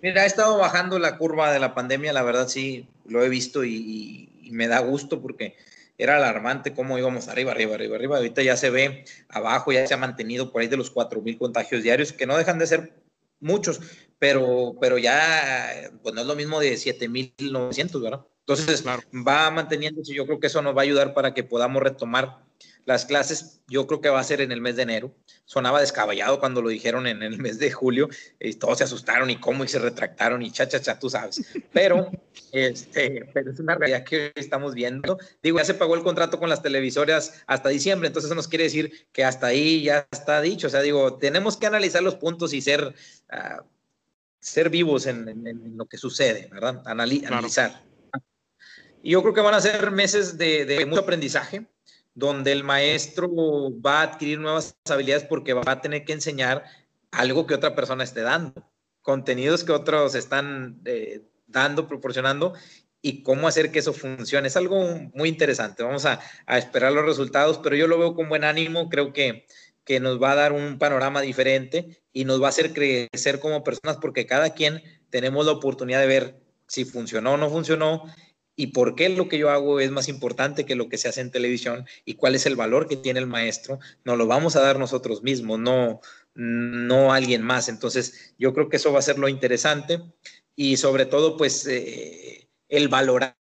Mira, ha estado bajando la curva de la pandemia, la verdad sí, lo he visto y, me da gusto porque era alarmante cómo íbamos arriba, arriba, arriba, arriba. Ahorita ya se ve abajo, ya se ha mantenido por ahí de los 4.000 contagios diarios, que no dejan de ser muchos, pero, pero ya pues no es lo mismo de 7.900, ¿verdad? Entonces va manteniéndose, yo creo que eso nos va a ayudar para que podamos retomar las clases, yo creo que va a ser en el mes de enero. Sonaba descabellado cuando lo dijeron en el mes de julio y todos se asustaron y cómo y se retractaron y cha, cha, cha, tú sabes. Pero, este, pero es una realidad que estamos viendo. Digo, ya se pagó el contrato con las televisoras hasta diciembre, entonces eso nos quiere decir que hasta ahí ya está dicho. O sea, digo, tenemos que analizar los puntos y ser, uh, ser vivos en, en, lo que sucede, ¿verdad? analizar. Y yo creo que van a ser meses de, de mucho aprendizaje donde el maestro va a adquirir nuevas habilidades porque va a tener que enseñar algo que otra persona esté dando, contenidos que otros están eh, dando, proporcionando y cómo hacer que eso funcione. Es algo muy interesante. Vamos a, esperar los resultados, pero yo lo veo con buen ánimo. Creo que, que nos va a dar un panorama diferente y nos va a hacer crecer como personas porque cada quien tenemos la oportunidad de ver si funcionó o no funcionó y por qué lo que yo hago es más importante que lo que se hace en televisión y cuál es el valor que tiene el maestro, nos lo vamos a dar nosotros mismos, no, no alguien más. Entonces, yo creo que eso va a ser lo interesante y sobre todo, pues, eh, el valorar,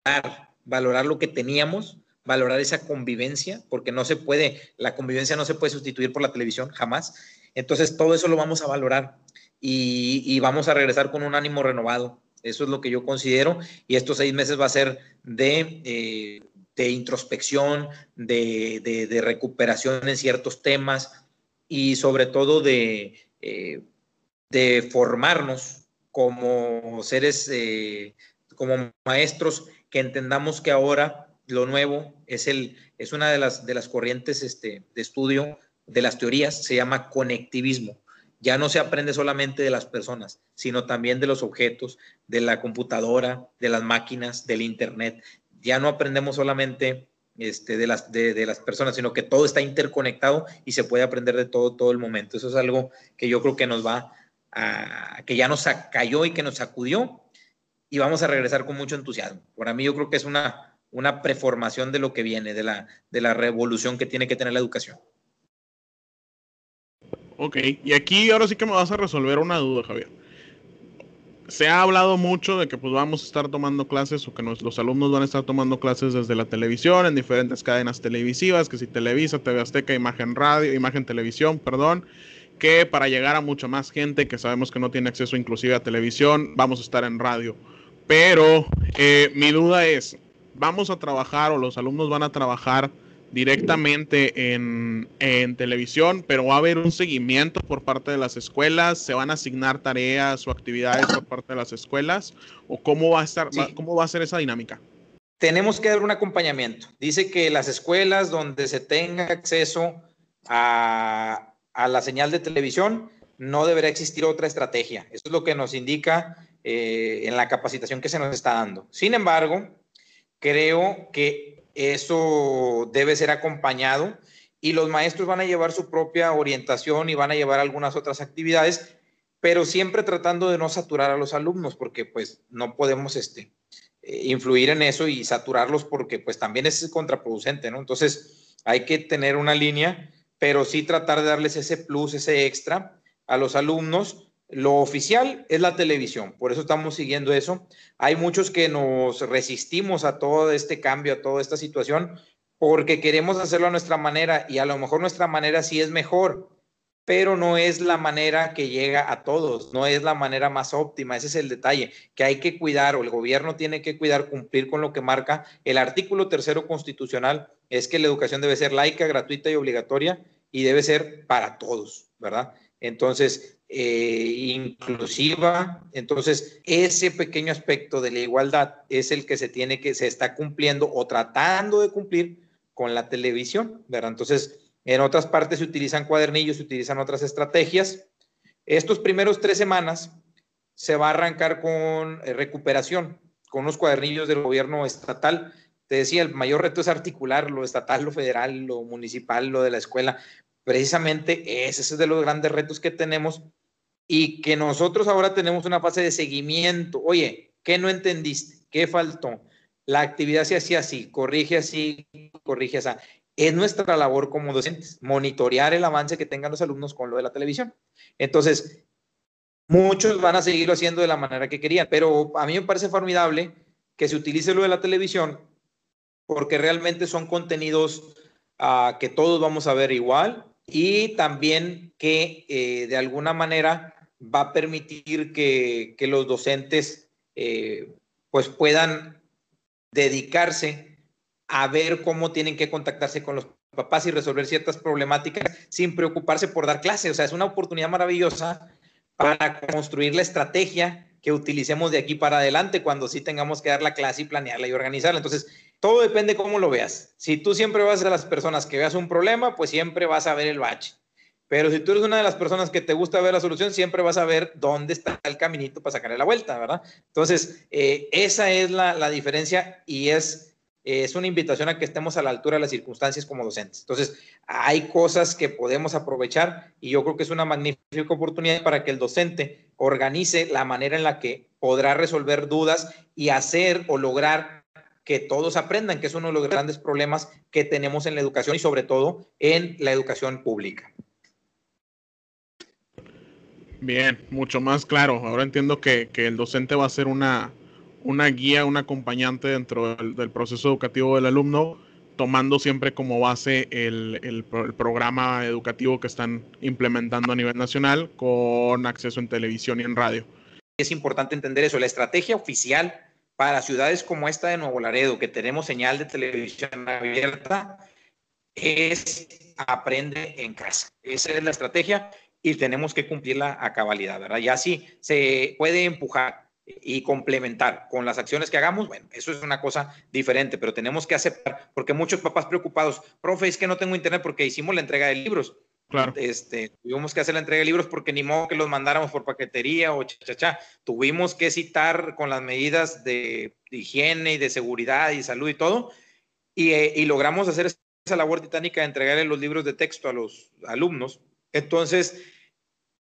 valorar lo que teníamos, valorar esa convivencia, porque no se puede, la convivencia no se puede sustituir por la televisión, jamás. Entonces, todo eso lo vamos a valorar y, y vamos a regresar con un ánimo renovado eso es lo que yo considero. Y estos seis meses va a ser de, eh, introspección, de, recuperación en ciertos temas y sobre todo de, eh, formarnos como seres, eh, como maestros, que entendamos que ahora lo nuevo es, el, es una de las, de las corrientes este, de estudio de las teorías, se llama conectivismo ya no se aprende solamente de las personas, sino también de los objetos, de la computadora, de las máquinas, del Internet. Ya no aprendemos solamente este, de, las, de, las personas, sino que todo está interconectado y se puede aprender de todo todo el momento. Eso es algo que yo creo que nos va que ya nos cayó y que nos sacudió y vamos a regresar con mucho entusiasmo. Para mí yo creo que es una, una preformación de lo que viene, de la, de la revolución que tiene que tener la educación. Ok, y aquí ahora sí que me vas a resolver una duda, Javier. Se ha hablado mucho de que pues vamos a estar tomando clases o que nuestros alumnos van a estar tomando clases desde la televisión en diferentes cadenas televisivas, que si Televisa, TV Azteca, Imagen Radio, Imagen Televisión, perdón, que para llegar a mucha más gente que sabemos que no tiene acceso inclusive a televisión, vamos a estar en radio. Pero eh, mi duda es, ¿vamos a trabajar o los alumnos van a trabajar directamente en, televisión, pero va a haber un seguimiento por parte de las escuelas, se van a asignar tareas o actividades por parte de las escuelas, o cómo va a estar, cómo va a ser esa dinámica. Tenemos que dar un acompañamiento. Dice que las escuelas donde se tenga acceso a, la señal de televisión, no deberá existir otra estrategia. Eso es lo que nos indica eh, en la capacitación que se nos está dando. Sin embargo, creo que eso debe ser acompañado y los maestros van a llevar su propia orientación y van a llevar algunas otras actividades, pero siempre tratando de no saturar a los alumnos, porque pues no podemos este, eh, influir en eso y saturarlos porque pues también es contraproducente. Entonces hay que tener una línea, pero sí tratar de darles ese plus, ese extra a los alumnos lo oficial es la televisión, por eso estamos siguiendo eso. Hay muchos que nos resistimos a todo este cambio, a toda esta situación, porque queremos hacerlo a nuestra manera y a lo mejor nuestra manera sí es mejor, pero no es la manera que llega a todos, no es la manera más óptima, ese es el detalle, que hay que cuidar o el gobierno tiene que cuidar, cumplir con lo que marca el artículo tercero constitucional, es que la educación debe ser laica, gratuita y obligatoria y debe ser para todos, ¿verdad? Entonces, eh, inclusiva. Entonces, ese pequeño aspecto de la igualdad es el que se tiene que, se está cumpliendo o tratando de cumplir con la televisión, ¿verdad? Entonces, en otras partes se utilizan cuadernillos, se utilizan otras estrategias. Estos primeros tres semanas se va a arrancar con eh, recuperación, con unos cuadernillos del gobierno estatal. Te decía, el mayor reto es articular lo estatal, lo federal, lo municipal, lo de la escuela, precisamente ese es de los grandes retos que tenemos y que nosotros ahora tenemos una fase de seguimiento. Oye, ¿qué no entendiste? ¿Qué faltó? la actividad se hacía así, corrige así, corrige así. Es nuestra labor como docentes, monitorear el avance que tengan los alumnos con lo de la televisión. Entonces, muchos van a seguirlo haciendo de la manera que querían, pero a mí me parece formidable que se utilice lo de la televisión porque realmente son contenidos uh, que todos vamos a ver igual y también que eh, de alguna manera va a permitir que, que los docentes eh, pues puedan dedicarse a ver cómo tienen que contactarse con los papás y resolver ciertas problemáticas sin preocuparse por dar clase. O sea, es una oportunidad maravillosa para construir la estrategia que utilicemos de aquí para adelante cuando sí tengamos que dar la clase y planearla y organizarla. Entonces, todo depende cómo lo veas. Si tú siempre vas a las personas que veas un problema, pues siempre vas a ver el bache. Pero si tú eres una de las personas que te gusta ver la solución, siempre vas a ver dónde está el caminito para sacarle la vuelta, ¿verdad? Entonces, eh, esa es la, la, diferencia y es, es una invitación a que estemos a la altura de las circunstancias como docentes. Entonces, hay cosas que podemos aprovechar y yo creo que es una magnífica oportunidad para que el docente organice la manera en la que podrá resolver dudas y hacer o lograr que todos aprendan, que es uno de los grandes problemas que tenemos en la educación y sobre todo en la educación pública. Bien, mucho más claro. Ahora entiendo que, que el docente va a ser una, una guía, un acompañante dentro del, del, proceso educativo del alumno, tomando siempre como base el, el, el, programa educativo que están implementando a nivel nacional con acceso en televisión y en radio. Es importante entender eso. La estrategia oficial para ciudades como esta de Nuevo Laredo, que tenemos señal de televisión abierta, es aprende en casa. Esa es la estrategia y tenemos que cumplirla a cabalidad, ¿verdad? Y así se puede empujar y complementar con las acciones que hagamos, bueno, eso es una cosa diferente, pero tenemos que aceptar, porque muchos papás preocupados, profe, es que no tengo internet porque hicimos la entrega de libros. Claro. Este, tuvimos que hacer la entrega de libros porque ni modo que los mandáramos por paquetería o chachacha. Tuvimos que citar con las medidas de, de higiene y de seguridad y salud y todo. Y, eh, y, logramos hacer esa labor titánica de entregarle los libros de texto a los alumnos. Entonces,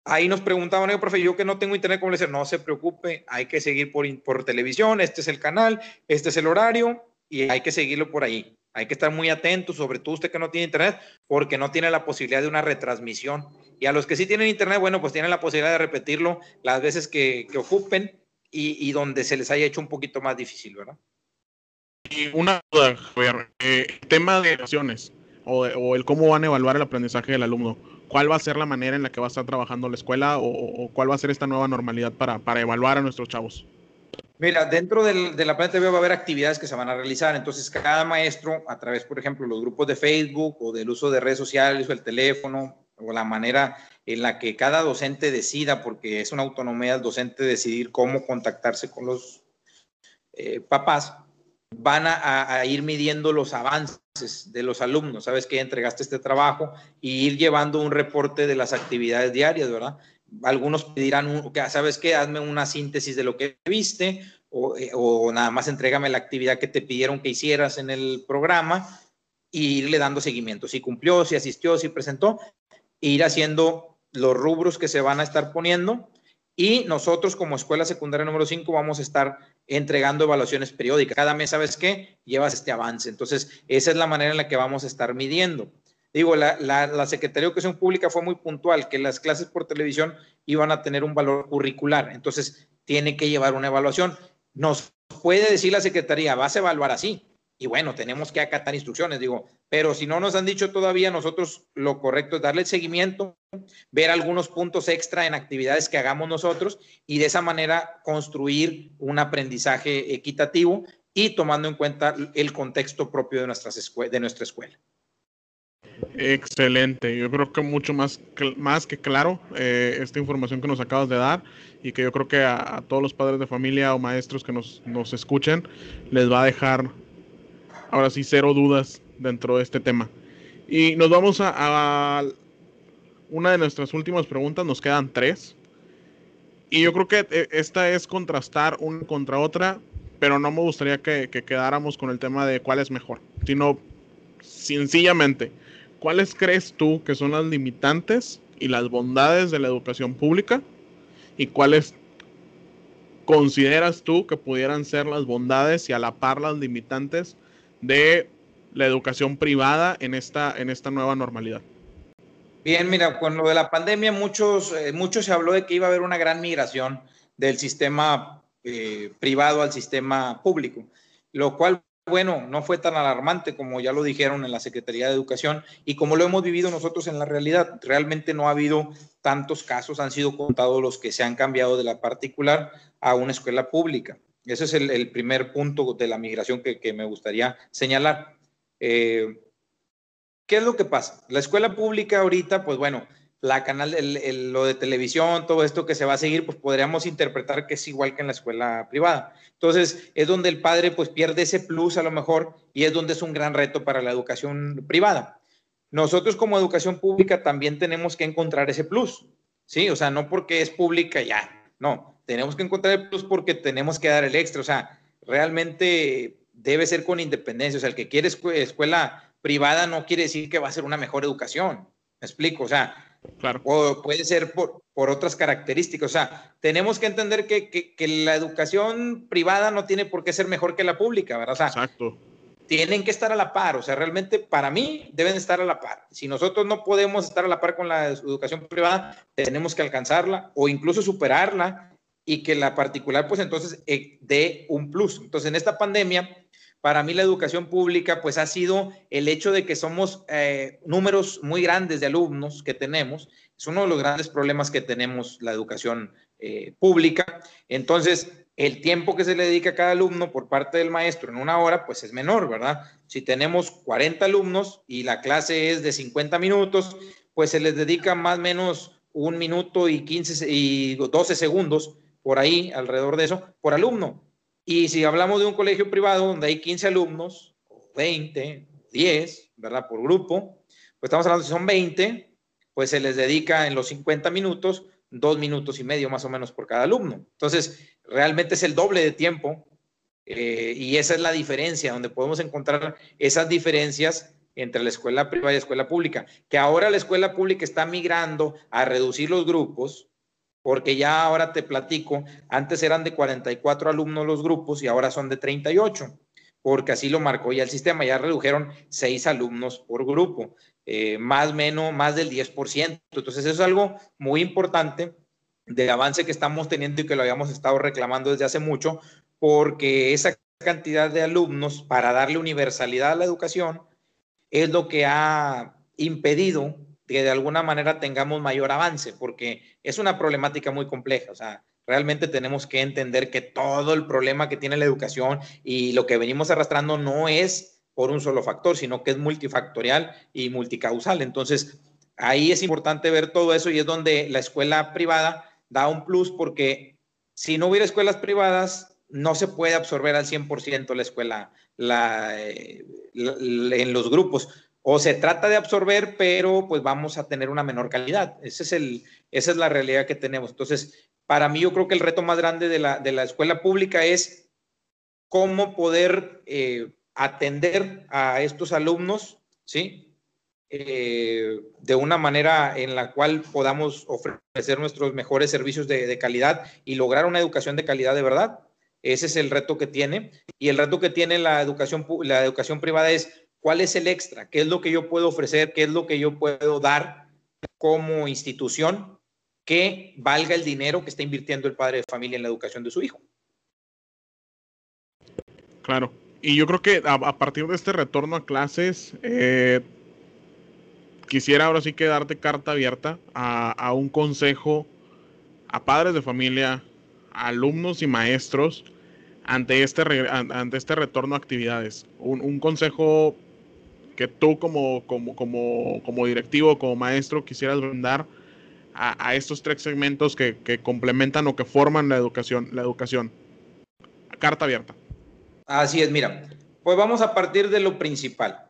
ahí nos preguntaban, profe, yo que no tengo internet, ¿cómo le decir? No se preocupe, hay que seguir por, por televisión, este es el canal, este es el horario y hay que seguirlo por ahí. Hay que estar muy atentos, sobre todo usted que no tiene internet, porque no tiene la posibilidad de una retransmisión. Y a los que sí tienen internet, bueno, pues tienen la posibilidad de repetirlo las veces que, ocupen y, donde se les haya hecho un poquito más difícil, ¿verdad? Y una duda, Javier, eh, tema de evaluaciones o, el cómo van a evaluar el aprendizaje del alumno. ¿Cuál va a ser la manera en la que va a estar trabajando la escuela o, cuál va a ser esta nueva normalidad para, para evaluar a nuestros chavos? Mira, dentro de la Planeta TV va a haber actividades que se van a realizar. Entonces, cada maestro, a través, por ejemplo, los grupos de Facebook o del uso de redes sociales o el teléfono o la manera en la que cada docente decida, porque es una autonomía del docente decidir cómo contactarse con los eh, papás, van a, ir midiendo los avances de los alumnos. Sabes que entregaste este trabajo y ir llevando un reporte de las actividades diarias, ¿verdad? algunos pedirán, ¿sabes qué? Hazme una síntesis de lo que viste o, eh, o, nada más entrégame la actividad que te pidieron que hicieras en el programa e irle dando seguimiento. Si cumplió, si asistió, si presentó, e ir haciendo los rubros que se van a estar poniendo y nosotros como escuela secundaria número 5 vamos a estar entregando evaluaciones periódicas. Cada mes, ¿sabes qué? Llevas este avance. Entonces, esa es la manera en la que vamos a estar midiendo. Digo, la, la, Secretaría de Educación Pública fue muy puntual, que las clases por televisión iban a tener un valor curricular, entonces tiene que llevar una evaluación. Nos puede decir la Secretaría, vas a evaluar así, y bueno, tenemos que acatar instrucciones, digo, pero si no nos han dicho todavía, nosotros lo correcto es darle seguimiento, ver algunos puntos extra en actividades que hagamos nosotros y de esa manera construir un aprendizaje equitativo y tomando en cuenta el contexto propio de, nuestras de nuestra escuela. Excelente, yo creo que mucho más, más que claro eh, esta información que nos acabas de dar y que yo creo que a, a todos los padres de familia o maestros que nos, nos, escuchen les va a dejar ahora sí cero dudas dentro de este tema. Y nos vamos a, a una de nuestras últimas preguntas, nos quedan tres. Y yo creo que eh, esta es contrastar una contra otra, pero no me gustaría que, que quedáramos con el tema de cuál es mejor, sino sencillamente ¿cuáles crees tú que son las limitantes y las bondades de la educación pública? ¿Y cuáles consideras tú que pudieran ser las bondades y a la par las limitantes de la educación privada en esta, en esta nueva normalidad? Bien, mira, con lo de la pandemia, muchos, eh, se habló de que iba a haber una gran migración del sistema eh, privado al sistema público, lo cual, bueno, no fue tan alarmante como ya lo dijeron en la Secretaría de Educación y como lo hemos vivido nosotros en la realidad. Realmente no ha habido tantos casos, han sido contados los que se han cambiado de la particular a una escuela pública. Ese es el, primer punto de la migración que, me gustaría señalar. Eh, ¿Qué es lo que pasa? La escuela pública ahorita, pues bueno, la canal, lo de televisión, todo esto que se va a seguir, pues podríamos interpretar que es igual que en la escuela privada. Entonces, es donde el padre pues pierde ese plus a lo mejor y es donde es un gran reto para la educación privada. Nosotros como educación pública también tenemos que encontrar ese plus, ¿sí? O sea, no porque es pública ya, no, tenemos que encontrar el plus porque tenemos que dar el extra, o sea, realmente debe ser con independencia, o sea, el que quiere escuela privada no quiere decir que va a ser una mejor educación, me explico, o sea, Claro. O puede ser por, por, otras características. O sea, tenemos que entender que, que, la educación privada no tiene por qué ser mejor que la pública, ¿verdad? O sea, Exacto. Tienen que estar a la par. O sea, realmente para mí deben estar a la par. Si nosotros no podemos estar a la par con la educación privada, tenemos que alcanzarla o incluso superarla y que la particular, pues entonces, eh, dé un plus. Entonces, en esta pandemia, para mí la educación pública pues ha sido el hecho de que somos eh, números muy grandes de alumnos que tenemos. Es uno de los grandes problemas que tenemos la educación eh, pública. Entonces, el tiempo que se le dedica a cada alumno por parte del maestro en una hora pues es menor, ¿verdad? Si tenemos 40 alumnos y la clase es de 50 minutos, pues se les dedica más o menos un minuto y 15 y 12 segundos por ahí, alrededor de eso, por alumno. Y si hablamos de un colegio privado donde hay 15 alumnos, o 20, 10, ¿verdad? Por grupo, pues estamos hablando, si son 20, pues se les dedica en los 50 minutos, dos minutos y medio más o menos por cada alumno. Entonces, realmente es el doble de tiempo eh, y esa es la diferencia, donde podemos encontrar esas diferencias entre la escuela privada y la escuela pública, que ahora la escuela pública está migrando a reducir los grupos, porque ya ahora te platico, antes eran de 44 alumnos los grupos y ahora son de 38, porque así lo marcó ya el sistema, ya redujeron 6 alumnos por grupo, eh, más menos, más del 10%. Entonces eso es algo muy importante de avance que estamos teniendo y que lo habíamos estado reclamando desde hace mucho, porque esa cantidad de alumnos para darle universalidad a la educación es lo que ha impedido que de alguna manera tengamos mayor avance, porque es una problemática muy compleja. O sea, realmente tenemos que entender que todo el problema que tiene la educación y lo que venimos arrastrando no es por un solo factor, sino que es multifactorial y multicausal. Entonces, ahí es importante ver todo eso y es donde la escuela privada da un plus porque si no hubiera escuelas privadas, no se puede absorber al 100% la escuela eh, en los grupos o se trata de absorber, pero pues vamos a tener una menor calidad. Es el, esa es la realidad que tenemos. Entonces, para mí yo creo que el reto más grande de la, de la escuela pública es cómo poder eh, atender a estos alumnos, ¿sí? Eh, de una manera en la cual podamos ofrecer nuestros mejores servicios de, de calidad y lograr una educación de calidad de verdad. Ese es el reto que tiene. Y el reto que tiene la educación, la educación privada es ¿Cuál es el extra? ¿Qué es lo que yo puedo ofrecer? ¿Qué es lo que yo puedo dar como institución que valga el dinero que está invirtiendo el padre de familia en la educación de su hijo? Claro. Y yo creo que a, partir de este retorno a clases, eh, quisiera ahora sí que darte carta abierta a, un consejo a padres de familia, alumnos y maestros ante este, ante este retorno a actividades. Un, un consejo que tú como, como, como, como directivo, como maestro, quisieras brindar a, estos tres segmentos que, complementan o que forman la educación, la educación. Carta abierta. Así es, mira, pues vamos a partir de lo principal.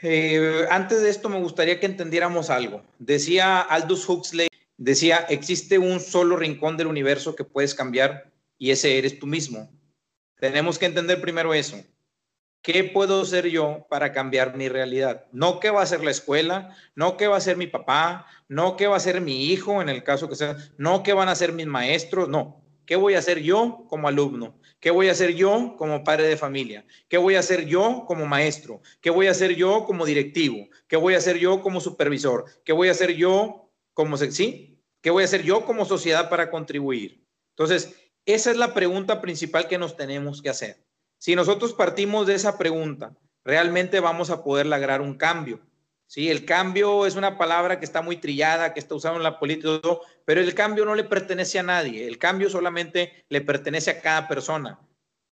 Eh, antes de esto me gustaría que entendiéramos algo. Decía Aldous Huxley, decía, existe un solo rincón del universo que puedes cambiar y ese eres tú mismo. Tenemos que entender primero eso. ¿Qué puedo hacer yo para cambiar mi realidad? No qué va a ser la escuela, no qué va a ser mi papá, no qué va a ser mi hijo en el caso que sea, no qué van a ser mis maestros, no. ¿Qué voy a hacer yo como alumno? ¿Qué voy a hacer yo como padre de familia? ¿Qué voy a hacer yo como maestro? ¿Qué voy a hacer yo como directivo? ¿Qué voy a hacer yo como supervisor? ¿Qué voy a hacer yo como, sí? ¿Qué voy a hacer yo como sociedad para contribuir? Entonces, esa es la pregunta principal que nos tenemos que hacer. Si nosotros partimos de esa pregunta, realmente vamos a poder lograr un cambio. Sí, el cambio es una palabra que está muy trillada, que está usada en la política, pero el cambio no le pertenece a nadie. El cambio solamente le pertenece a cada persona.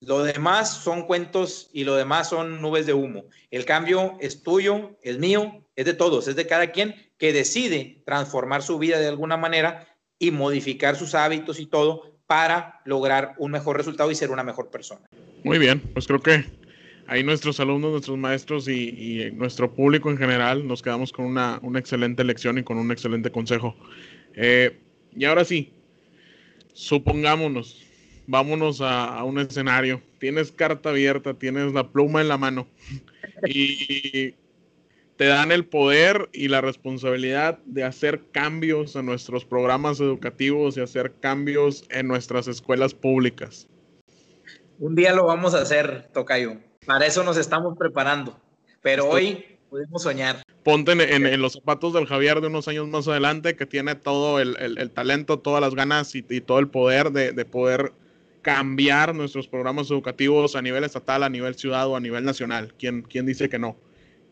Lo demás son cuentos y lo demás son nubes de humo. El cambio es tuyo, es mío, es de todos, es de cada quien que decide transformar su vida de alguna manera y modificar sus hábitos y todo para lograr un mejor resultado y ser una mejor persona. Muy bien, pues creo que ahí nuestros alumnos, nuestros maestros y, nuestro público en general nos quedamos con una, excelente lección y con un excelente consejo. Eh, y ahora sí, supongámonos, vámonos a, un escenario. Tienes carta abierta, tienes la pluma en la mano y te dan el poder y la responsabilidad de hacer cambios en nuestros programas educativos y hacer cambios en nuestras escuelas públicas. Un día lo vamos a hacer, Tocayo. Para eso nos estamos preparando. Pero hoy podemos soñar. Ponte en, los zapatos del Javier de unos años más adelante, que tiene todo el, talento, todas las ganas y, todo el poder de, poder cambiar nuestros programas educativos a nivel estatal, a nivel ciudad o a nivel nacional. ¿Quién, quién dice que no?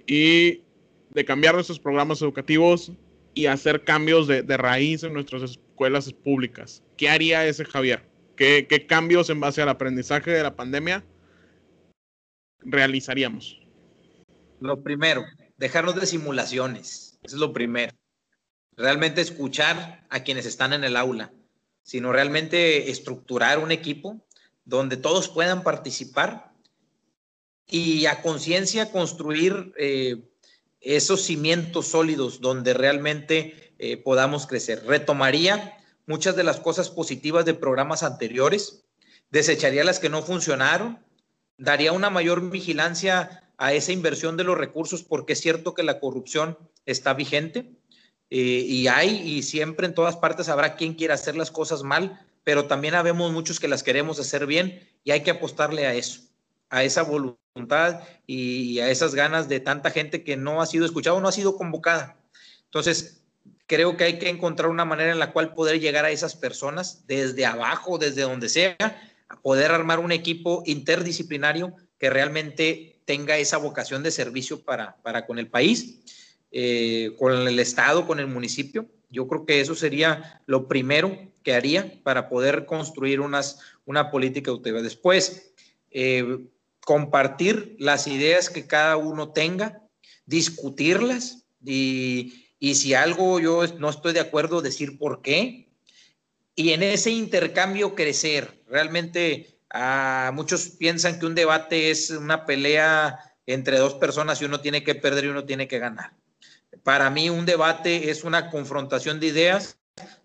Y de cambiar nuestros programas educativos y hacer cambios de, de raíz en nuestras escuelas públicas. ¿Qué haría ese Javier? ¿Qué, cambios en base al aprendizaje de la pandemia realizaríamos? Lo primero, dejarnos de simulaciones. Eso es lo primero. Realmente escuchar a quienes están en el aula, sino realmente estructurar un equipo donde todos puedan participar y a conciencia construir eh, esos cimientos sólidos donde realmente eh, podamos crecer. Retomaría muchas de las cosas positivas de programas anteriores, desecharía las que no funcionaron, daría una mayor vigilancia a esa inversión de los recursos porque es cierto que la corrupción está vigente eh, y hay y siempre en todas partes habrá quien quiera hacer las cosas mal, pero también habemos muchos que las queremos hacer bien y hay que apostarle a eso, a esa voluntad y a esas ganas de tanta gente que no ha sido escuchada, no ha sido convocada. Entonces, creo que hay que encontrar una manera en la cual poder llegar a esas personas desde abajo, desde donde sea, a poder armar un equipo interdisciplinario que realmente tenga esa vocación de servicio para, para con el país, eh, con el Estado, con el municipio. Yo creo que eso sería lo primero que haría para poder construir unas, una política educativa. Después, eh, compartir las ideas que cada uno tenga, discutirlas y, y si algo yo no estoy de acuerdo, decir por qué. Y en ese intercambio crecer. Realmente ah, muchos piensan que un debate es una pelea entre dos personas y uno tiene que perder y uno tiene que ganar. Para mí un debate es una confrontación de ideas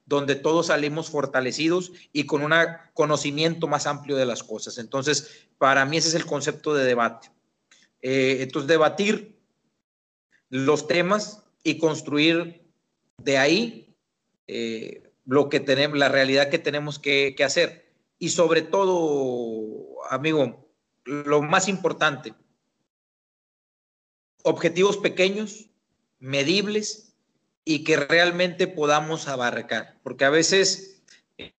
donde todos salimos fortalecidos y con un conocimiento más amplio de las cosas. Entonces, para mí ese es el concepto de debate. Eh, entonces, debatir los temas y construir de ahí eh, lo que tenemos, la realidad que tenemos que, que hacer. Y sobre todo, amigo, lo más importante, objetivos pequeños, medibles y que realmente podamos abarcar, porque a veces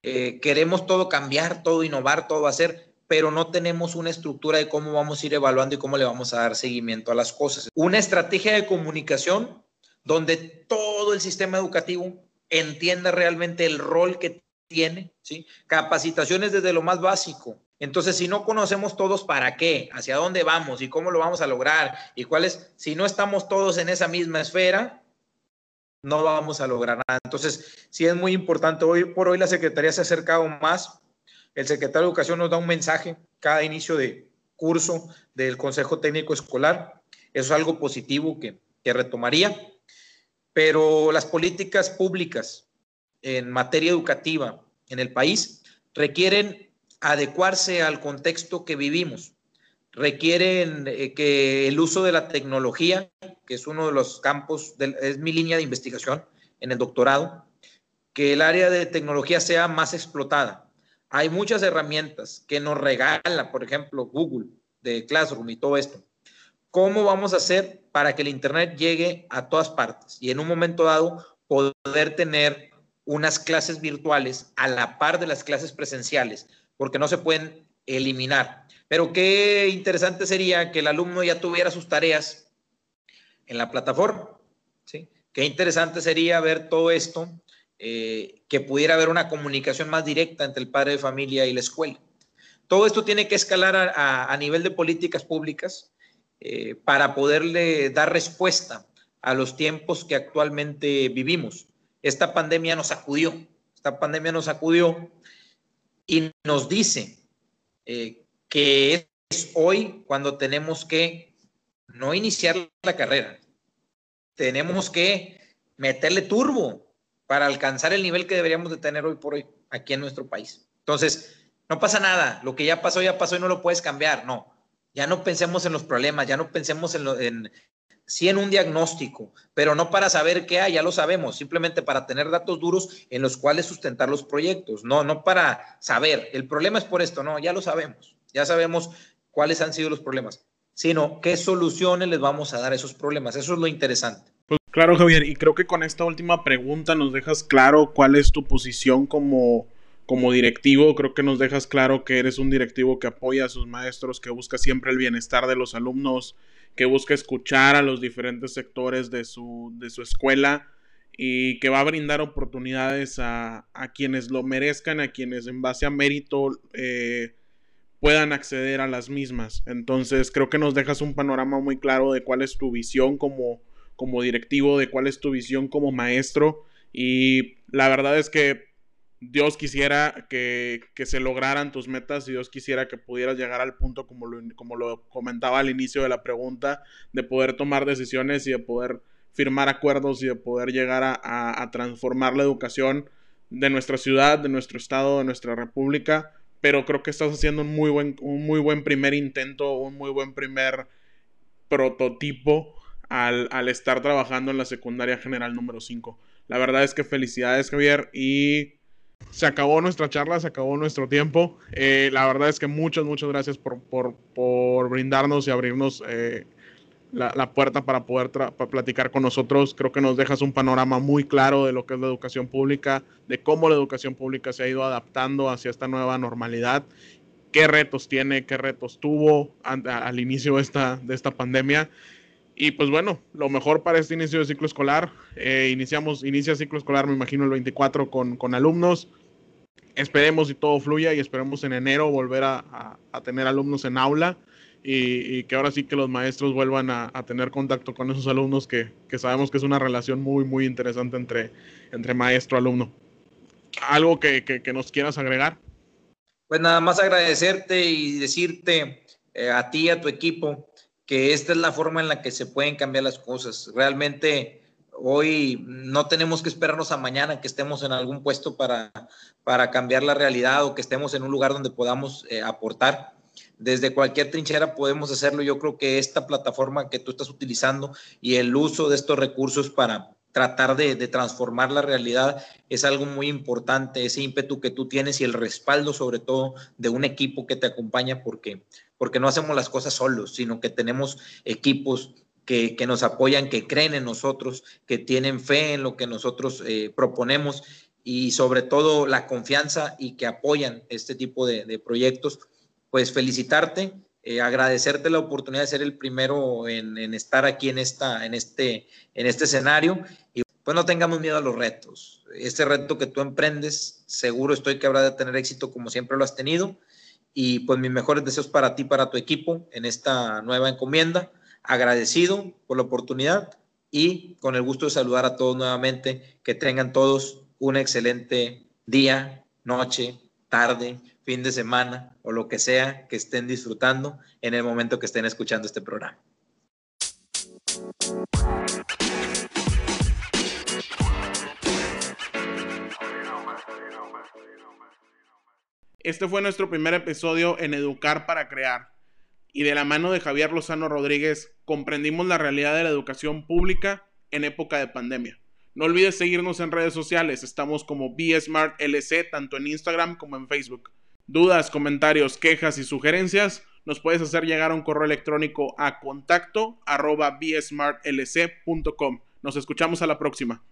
eh, queremos todo cambiar, todo innovar, todo hacer, pero no tenemos una estructura de cómo vamos a ir evaluando y cómo le vamos a dar seguimiento a las cosas. Una estrategia de comunicación donde todo el sistema educativo entienda realmente el rol que tiene, ¿sí? Capacitaciones desde lo más básico. Entonces, si no conocemos todos para qué, hacia dónde vamos y cómo lo vamos a lograr y cuáles, si no estamos todos en esa misma esfera, no vamos a lograr nada. Entonces, sí es muy importante. Hoy por hoy la Secretaría se ha acercado más. El secretario de Educación nos da un mensaje cada inicio de curso del Consejo Técnico Escolar. Eso es algo positivo que, que retomaría pero las políticas públicas en materia educativa en el país requieren adecuarse al contexto que vivimos, requieren eh, que el uso de la tecnología, que es uno de los campos, es mi línea de investigación en el doctorado, que el área de tecnología sea más explotada. hay muchas herramientas que nos regala, por ejemplo, Google de Classroom y todo esto. ¿Cómo vamos a hacer para que el Internet llegue a todas partes y en un momento dado poder tener unas clases virtuales a la par de las clases presenciales? Porque no se pueden eliminar. Pero qué interesante sería que el alumno ya tuviera sus tareas en la plataforma. Qué interesante sería ver todo esto eh, que pudiera haber una comunicación más directa entre el padre de familia y la escuela. Todo esto tiene que escalar a, nivel de políticas públicas eh, para poderle dar respuesta a los tiempos que actualmente vivimos. Esta pandemia nos sacudió, esta pandemia nos sacudió y nos dice eh, que es hoy cuando tenemos que no iniciar la carrera, tenemos que meterle turbo, para alcanzar el nivel que deberíamos de tener hoy por hoy aquí en nuestro país. Entonces, no pasa nada, lo que ya pasó, ya pasó y no lo puedes cambiar, no. Ya no pensemos en los problemas, ya no pensemos en, lo, en sí en un diagnóstico, pero no para saber qué hay, ya lo sabemos, simplemente para tener datos duros en los cuales sustentar los proyectos, no, no para saber, el problema es por esto, no, ya lo sabemos, ya sabemos cuáles han sido los problemas, sino qué soluciones les vamos a dar a esos problemas, eso es lo interesante. Pues claro, Javier, y creo que con esta última pregunta nos dejas claro cuál es tu posición como, como directivo. Creo que nos dejas claro que eres un directivo que apoya a sus maestros, que busca siempre el bienestar de los alumnos, que busca escuchar a los diferentes sectores de su, de su escuela y que va a brindar oportunidades a, a quienes lo merezcan, a quienes en base a mérito eh, puedan acceder a las mismas. Entonces creo que nos dejas un panorama muy claro de cuál es tu visión como como directivo, de cuál es tu visión como maestro. Y la verdad es que Dios quisiera que, se lograran tus metas y Dios quisiera que pudieras llegar al punto, como lo, como lo comentaba al inicio de la pregunta, de poder tomar decisiones y de poder firmar acuerdos y de poder llegar a, a transformar la educación de nuestra ciudad, de nuestro estado, de nuestra república. Pero creo que estás haciendo un muy buen, un muy buen primer intento, un muy buen primer prototipo al, estar trabajando en la secundaria general número 5. La verdad es que felicidades Javier y se acabó nuestra charla, se acabó nuestro tiempo. Eh, la verdad es que muchas, muchas gracias por, por, brindarnos y abrirnos eh, la, puerta para poder platicar con nosotros. Creo que nos dejas un panorama muy claro de lo que es la educación pública, de cómo la educación pública se ha ido adaptando hacia esta nueva normalidad, qué retos tiene, qué retos tuvo al, inicio esta, de esta pandemia. Y pues bueno, lo mejor para este inicio de ciclo escolar. Eh, iniciamos, inicia ciclo escolar, me imagino, el 24 con, con alumnos. Esperemos y todo fluya y esperemos en enero volver a, tener alumnos en aula y, y, que ahora sí que los maestros vuelvan a, tener contacto con esos alumnos que, que, sabemos que es una relación muy, muy interesante entre, entre maestro-alumno. ¿Algo que, que, nos quieras agregar? Pues nada más agradecerte y decirte eh, a ti, a tu equipo, que esta es la forma en la que se pueden cambiar las cosas. Realmente hoy no tenemos que esperarnos a mañana que estemos en algún puesto para, para cambiar la realidad o que estemos en un lugar donde podamos eh, aportar. Desde cualquier trinchera podemos hacerlo. Yo creo que esta plataforma que tú estás utilizando y el uso de estos recursos para tratar de, transformar la realidad es algo muy importante, ese ímpetu que tú tienes y el respaldo sobre todo de un equipo que te acompaña porque porque no hacemos las cosas solos, sino que tenemos equipos que, nos apoyan, que creen en nosotros, que tienen fe en lo que nosotros eh, proponemos y sobre todo la confianza y que apoyan este tipo de, proyectos. Pues felicitarte, eh, agradecerte la oportunidad de ser el primero en, estar aquí en, esta, en, este, en este escenario y pues no tengamos miedo a los retos. Este reto que tú emprendes, seguro estoy que habrá de tener éxito como siempre lo has tenido y pues mis mejores deseos para ti, para tu equipo en esta nueva encomienda. Agradecido por la oportunidad y con el gusto de saludar a todos nuevamente. Que tengan todos un excelente día, noche, tarde, fin de semana o lo que sea que estén disfrutando en el momento que estén escuchando este programa. Este fue nuestro primer episodio en Educar para Crear. Y de la mano de Javier Lozano Rodríguez comprendimos la realidad de la educación pública en época de pandemia. No olvides seguirnos en redes sociales, estamos como BSmartLC tanto en Instagram como en Facebook. Dudas, comentarios, quejas y sugerencias, nos puedes hacer llegar a un correo electrónico a contacto arroba bsmartlc.com. Nos escuchamos a la próxima.